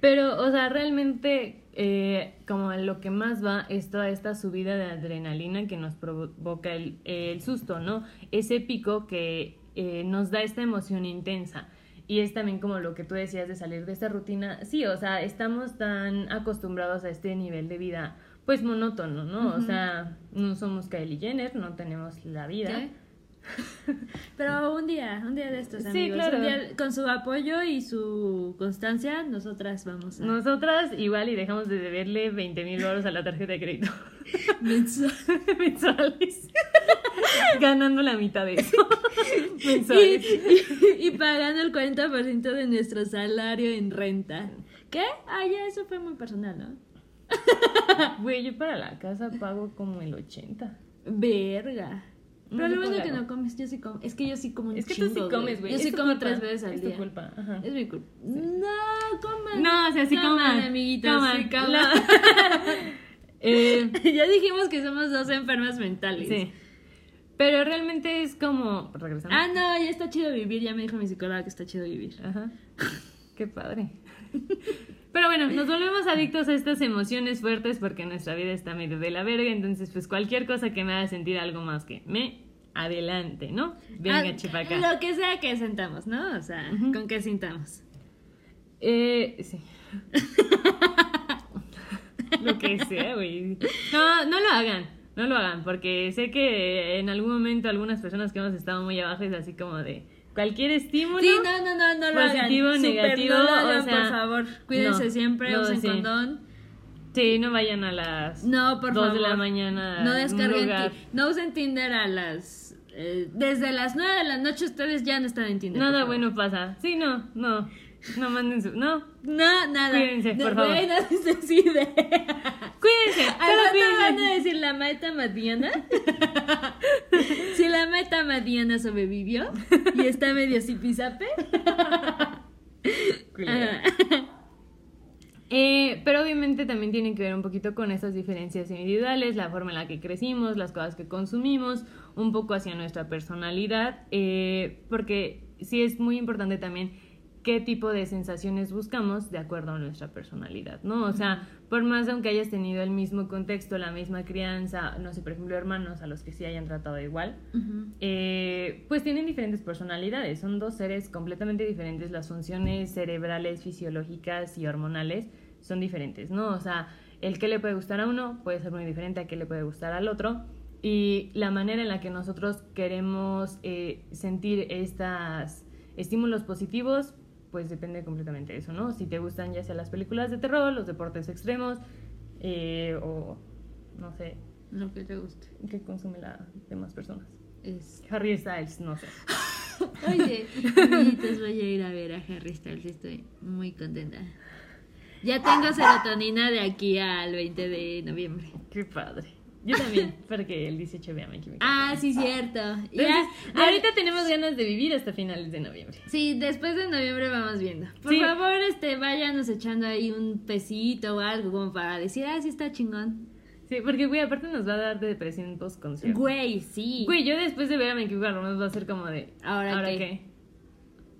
Pero, o sea, realmente, eh, como lo que más va es toda esta subida de adrenalina que nos provoca el, el susto, ¿no? Ese pico que eh, nos da esta emoción intensa. Y es también como lo que tú decías de salir de esta rutina. Sí, o sea, estamos tan acostumbrados a este nivel de vida, pues monótono, ¿no? O sea, no somos Kylie Jenner, no tenemos la vida. ¿Qué? Pero un día, un día de estos Sí, amigos, claro. un día con su apoyo y su constancia, nosotras vamos a Nosotras igual y dejamos de deberle 20 mil euros a la tarjeta de crédito. mensual. mensuales. Ganando la mitad de eso. y, mensuales. y- y pagando el 40% de nuestro salario en renta. ¿Qué? Ah, ya, eso fue muy personal, ¿no? Güey, yo para la casa pago como el 80. Verga. Pero No que no comes, yo sí como. Es que yo sí como un Es que tú sí comes, güey. Yo Es sí como culpa. tres veces al es día. tu culpa. Ajá. Es mi culpa. No, coman. No, o sea, sí Coman, coman. amiguitos, Coman. sí, coman. La- Eh, ya dijimos que somos dos enfermas mentales. sí. Pero realmente es como. Regresando. Ah, no, ya está chido vivir. Ya me dijo mi psicóloga que está chido vivir. Ajá. Qué padre. Pero bueno, nos volvemos adictos a estas emociones fuertes porque nuestra vida está medio de la verga. Entonces, pues cualquier cosa que me haga sentir algo más que me adelante, ¿no? Venga, Ah, chipacá. Lo que sea que sentamos, ¿no? O sea, con qué sintamos. Eh, sí. lo que sea, güey. No, no lo hagan. No lo hagan, porque sé que en algún momento algunas personas que hemos estado muy abajo es así como de cualquier estímulo. Sí, no, no, no, no lo Positivo, hagan. Negativo, no lo hagan, o sea, por favor. Cuídense no, siempre, no, usen sí. condón. Sí, no vayan a las No, por 2 favor. de la mañana. No descarguen, no usen Tinder a las... eh, desde las 9 de la noche ustedes ya no están en Tinder. Nada bueno pasa. Sí, no, no. No manden su. No. No, nada. Cuídense, por favor. se decide. Cuídense. Al rato van a decir la maeta Madiana. si la maeta Madiana sobrevivió y está medio zipizape. Eh, pero obviamente también tiene que ver un poquito con estas diferencias individuales, la forma en la que crecimos, las cosas que consumimos, un poco hacia nuestra personalidad, eh, porque sí es muy importante también qué tipo de sensaciones buscamos de acuerdo a nuestra personalidad, ¿no? O sea, por más aunque hayas tenido el mismo contexto, la misma crianza, no sé, por ejemplo, hermanos a los que sí hayan tratado igual, eh, pues tienen diferentes personalidades. Son dos seres completamente diferentes. Las funciones cerebrales, fisiológicas y hormonales son diferentes, ¿no? O sea, el que le puede gustar a uno puede ser muy diferente a que le puede gustar al otro. Y la manera en la que nosotros queremos eh, sentir estos estímulos positivos, pues depende completamente de eso, ¿no? Si te gustan ya sea las películas de terror, los deportes extremos, eh, o no sé, Lo que te guste. que consume las demás personas. Es... Harry Styles, no sé. Oye, amiguitos, voy a ir a ver a Harry Styles. Estoy muy contenta. Ya tengo serotonina de aquí al 20 de noviembre. Qué padre. Yo también, para que el 18 vea My Chemical Ah, sí, cierto. Entonces, Ya, ahorita tenemos ganas de vivir hasta finales de noviembre. Sí, después de noviembre vamos viendo. Por Sí. favor, este, váyanos echando ahí un pesito o algo como para decir, ah, sí está chingón. Sí, porque, güey, aparte nos va a dar de depresión post-concierto. Güey, sí. Güey, yo después de ver a Chemical Romance va a ser como de... ¿Ahora qué? qué?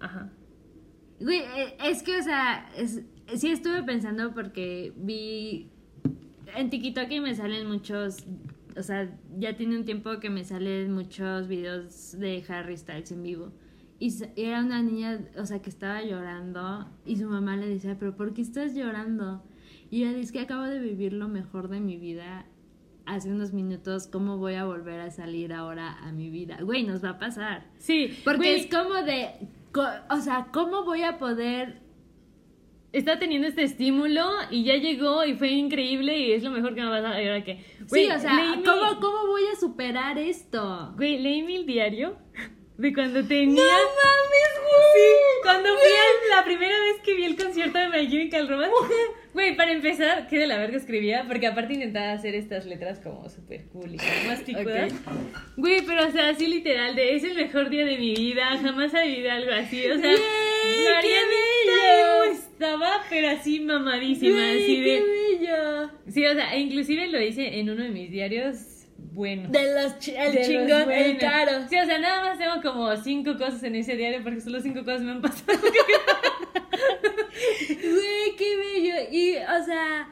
Ajá. Güey, eh, es que, o sea, es, sí estuve pensando porque vi en TikTok y me salen muchos, o sea, ya tiene un tiempo que me salen muchos videos de Harry Styles en vivo. Y era una niña, o sea, que estaba llorando y su mamá le decía, pero ¿por qué estás llorando? Y ella dice que acabo de vivir lo mejor de mi vida hace unos minutos, ¿cómo voy a volver a salir ahora a mi vida? Güey, nos va a pasar. Sí, Porque güey, es como de, o sea, ¿cómo voy a poder está teniendo este estímulo y ya llegó y fue increíble y es lo mejor que me va a. Y ahora que. Güey, sí, o sea, leí mi- ¿cómo, ¿cómo voy a superar esto? Güey, leí mi diario de cuando tenía. mames, Sí, cuando fui la primera vez que vi el concierto de My Chemical Romance. Güey, para empezar, qué de la verga escribía, porque aparte intentaba hacer estas letras como súper cool y picudas. Güey, pero o sea, así literal, de es el mejor día de mi vida, jamás ha vivido algo así, o sea, qué bello. estaba, pero así mamadísima, así qué de... bello. Sí, o sea, e inclusive lo hice en uno de mis diarios buenos. De los chi- el De los chingón, el caro. Sí, o sea, nada más tengo como cinco cosas en ese diario porque solo cinco cosas me han pasado. Güey, qué bello. Y, o sea,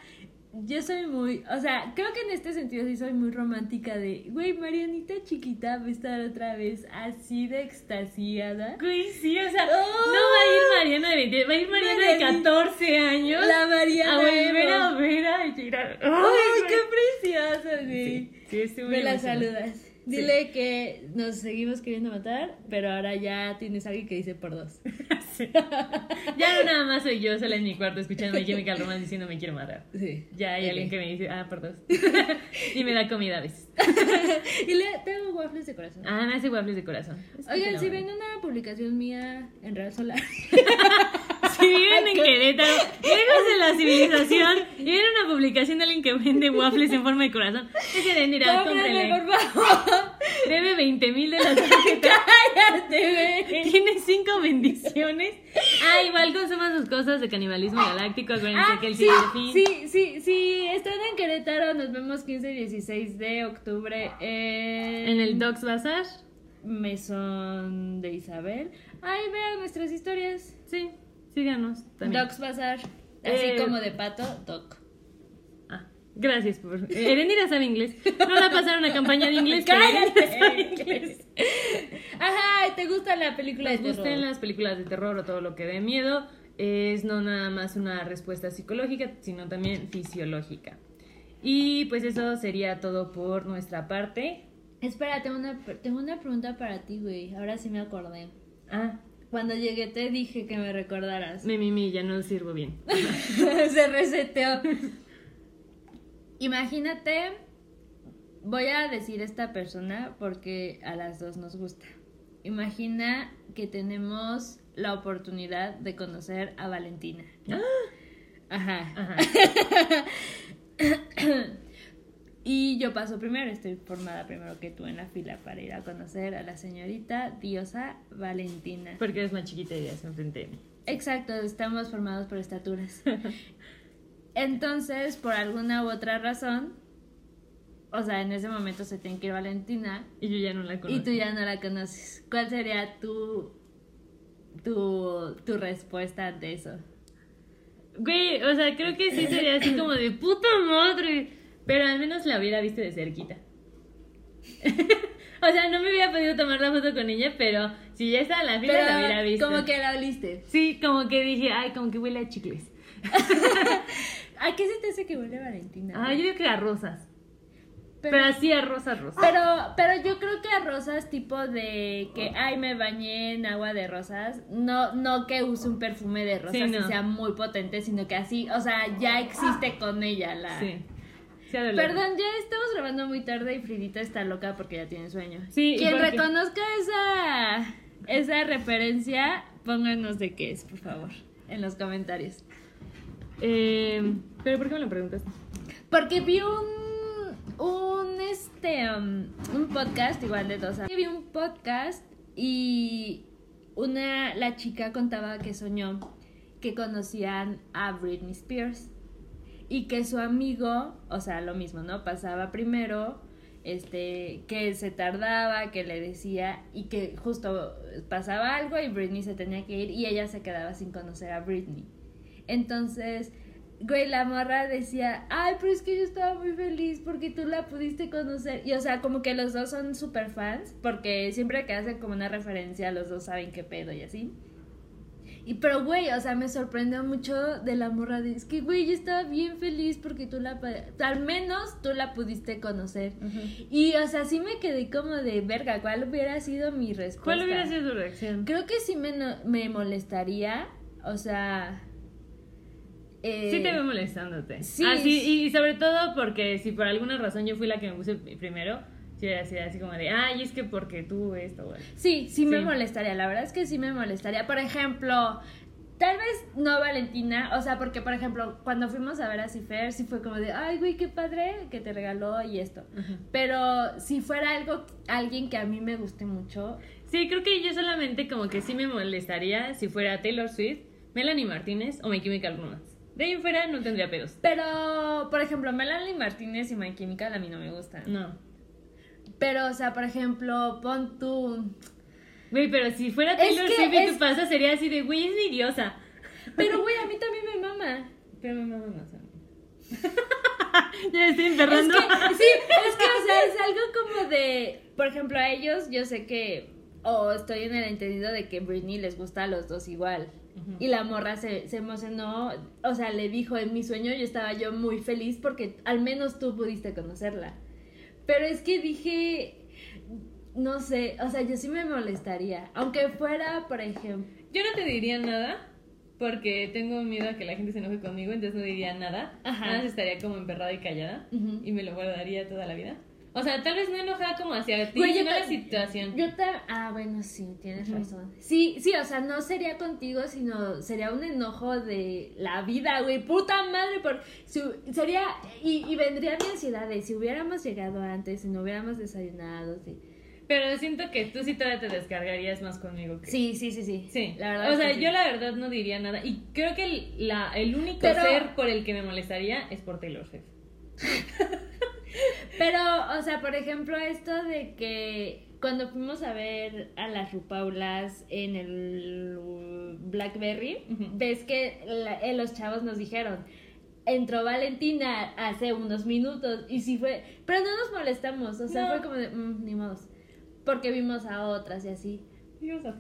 yo soy muy, o sea, creo que en este sentido sí soy muy romántica de, güey, Marianita chiquita va a estar otra vez así de extasiada. Güey, sí, o sea, ¡Ay! no va a ir Mariana de 20, va a ir Mariana de Marianita. 14 años La Mariana a volver a ver a Gerard. ¡Ay, qué preciosa, güey! Sí, sí, Me la saludas. Dile que nos seguimos queriendo matar, pero ahora ya tienes a alguien que dice por dos. Sí. Ya no nada más soy yo sola en mi cuarto escuchando My Chemical Romance diciendo me quiero matar. Sí. Ya hay alguien que me dice, ah, por dos. y me da comida a veces. y le tengo waffles de corazón. Ah, me hace waffles de corazón. Es Oigan, si ven una publicación mía en Real Solar. Si viven en Querétaro, lejos de la civilización, y ven una publicación de alguien que vende waffles en forma de corazón, ese de mira, Cómprame, cómprele. por favor. Debe 20 mil de la tarjeta. Cállate, güey. Tiene cinco bendiciones. Ah, igual consuman sus cosas de canibalismo galáctico. Acuérdense Ah, que el sí, fin. sí, sí, sí, están en Querétaro, nos vemos 15 y 16 de octubre en, En el Docs Bazar. Mesón de Isabel. Ay, vean nuestras historias. Sí, síganos también. Docs Bazar, así Eh, como de pato, Doc. Ah, gracias por. Erenira sabe inglés. No la pasaron a campaña de inglés. Erenira sabe inglés. Ajá, ¿te gusta la película les de terror? gusten las películas de terror o todo lo que dé miedo, es no nada más una respuesta psicológica, sino también fisiológica. Y pues eso sería todo por nuestra parte. Espera, tengo una, tengo una pregunta para ti, güey. Ahora sí me acordé. Ah, Cuando llegué te dije que me recordaras. me mimi, ya no sirvo bien. Se reseteó. Imagínate, voy a decir esta persona porque a las dos nos gusta. Imagina que tenemos la oportunidad de conocer a Valentina. Ajá. Ajá. Y yo paso primero, estoy formada primero que tú en la fila para ir a conocer a la señorita diosa Valentina. Porque eres más chiquita y ya se enfrente de mí. Exacto, estamos formados por estaturas. Entonces, por alguna u otra razón, o sea, en ese momento se tiene que ir Valentina Y yo ya no la conozco. y tú ya no la conoces. ¿Cuál sería tu, tu, tu respuesta ante eso? Güey, o sea, creo que sí sería así como de puta madre. Pero al menos la hubiera visto de cerquita. o sea, no me hubiera podido tomar la foto con ella, pero si ya estaba en la fila la hubiera visto. como que la oliste. Sí, como que dije, ay, como que huele a chicles. ¿A qué se te hace que huele Valentina? Ah, yo digo que a rosas. pero, Pero, así a rosas, rosas. pero, pero yo creo que a rosas tipo de que, ay, me bañé en agua de rosas. No, no que use un perfume de rosas Sí, y no. sea muy potente, sino que así, o sea, ya existe con ella la... Sí. Perdón, ya estamos grabando muy tarde y Fridita está loca porque ya tiene sueño. Sí, Quien porque- reconozca esa, esa referencia, pónganos de qué es, por favor, en los comentarios. Eh, pero ¿por qué me lo preguntaste? Porque vi un, un, este, um, un podcast, igual de dos. Vi un podcast y una, la chica contaba que soñó que conocían a Britney Spears y que su amigo, o sea, lo mismo, ¿no? Pasaba primero este, que se tardaba, que le decía y que justo pasaba algo y Britney se tenía que ir y ella se quedaba sin conocer a Britney. Entonces, güey, la morra decía, ay, pero es que yo estaba muy feliz porque tú la pudiste conocer. Y o sea, como que los dos son super fans porque siempre que hacen como una referencia, los dos saben qué pedo y así. Y pero, güey, o sea, me sorprendió mucho de la morra de, es que, güey, yo estaba bien feliz porque tú la, al menos tú la pudiste conocer. Y, o sea, sí me quedé como de, verga, ¿cuál hubiera sido mi respuesta? ¿Cuál hubiera sido tu reacción? Creo que sí me, me molestaría, o sea... Eh, sí te veo molestándote. Sí. Ah, sí, y sobre todo porque si por alguna razón yo fui la que me puse primero, Sí, así, así como de, ay, es que porque tú esto, güey. Sí, sí, me molestaría, la verdad es que sí me molestaría. Por ejemplo, tal vez no Valentina, o sea, porque por ejemplo, cuando fuimos a ver a Cifer, sí fue como de, ay, güey, qué padre que te regaló y esto. Pero si fuera algo, alguien que a mí me guste mucho. Sí, creo que yo solamente como que sí me molestaría si fuera Taylor Swift, Melanie Martínez o My Chemical Romance. De ahí en fuera no tendría pedos. Pero, por ejemplo, Melanie Martínez y My Chemical a mí no me gustan. No. Pero, o sea, por ejemplo, pon tú. Güey, pero si fuera Taylor Swift y tu pasa, sería así de, güey, es mi diosa. Pero, güey, a mí también me mama. Pero me mama más a mí. ya estoy emperrando. Es que, sí, es que, o sea, es algo como de. Por ejemplo, a ellos, yo sé que. O estoy en el entendido de que Britney les gusta a los dos igual. Y la morra se, se emocionó, o sea, le dijo, en mi sueño yo estaba yo muy feliz porque al menos tú pudiste conocerla. Pero es que dije, no sé, o sea, yo sí me molestaría. Aunque fuera, por ejemplo. Yo no te diría nada. Porque tengo miedo a que la gente se enoje conmigo, entonces no diría nada. Ajá. Nada más estaría como emperrada y callada. Y me lo guardaría toda la vida. O sea, tal vez no enojada como hacia ti, sino la situación. Yo te... Ah, bueno, sí, tienes razón. Sí, sí, o sea, no sería contigo, sino sería un enojo de la vida, güey. Puta madre, por... sería... Y, y vendría mi ansiedad de si hubiéramos llegado antes, si no hubiéramos desayunado, sí. Pero siento que tú sí todavía te descargarías más conmigo. Que... Sí, sí, sí, sí. Sí, la verdad. O sea, yo la verdad no diría nada. Y creo que el, la, el único ser por el que me molestaría es por Taylor Swift. Pero, o sea, por ejemplo, esto de que cuando fuimos a ver a las Rupaulas en el Blackberry, ves que eh, los chavos nos dijeron, entró Valentina hace unos minutos y sí fue, pero no nos molestamos, o sea, fue como de, mm, ni modo, porque vimos a otras y así. Vimos a.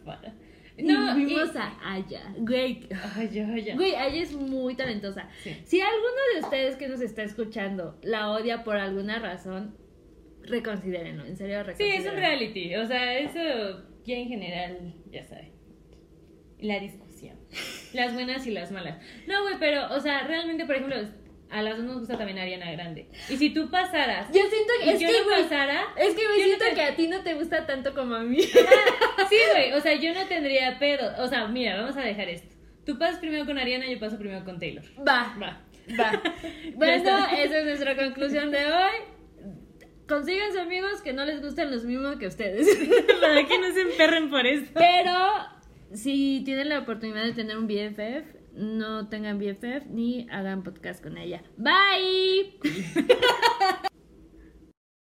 No, vimos a Aya. Güey. Aya, Aya. Güey, Aya es muy talentosa. Si alguno de ustedes que nos está escuchando la odia por alguna razón, reconsidérenlo, en serio, reconsidérenlo. Sí, es un reality. O sea, eso ya en general, ya sabe. La discusión. Las buenas y las malas. No, güey, pero, o sea, realmente, por ejemplo, a las dos nos gusta también Ariana Grande. Y si tú pasaras. Yo siento que. es yo que, no pasara. Es que, güey, siento que a ti no te gusta tanto como a mí. sí, güey. O sea, yo no tendría pedo. O sea, mira, vamos a dejar esto. Tú pasas primero con Ariana, yo paso primero con Taylor. Va. Va. Va. bueno, esa es nuestra conclusión de hoy. Consíganse amigos que no les gusten los mismos que ustedes. Para que no se emperren por esto. Pero si tienen la oportunidad de tener un BFF, no tengan BFF ni hagan podcast con ella. Bye.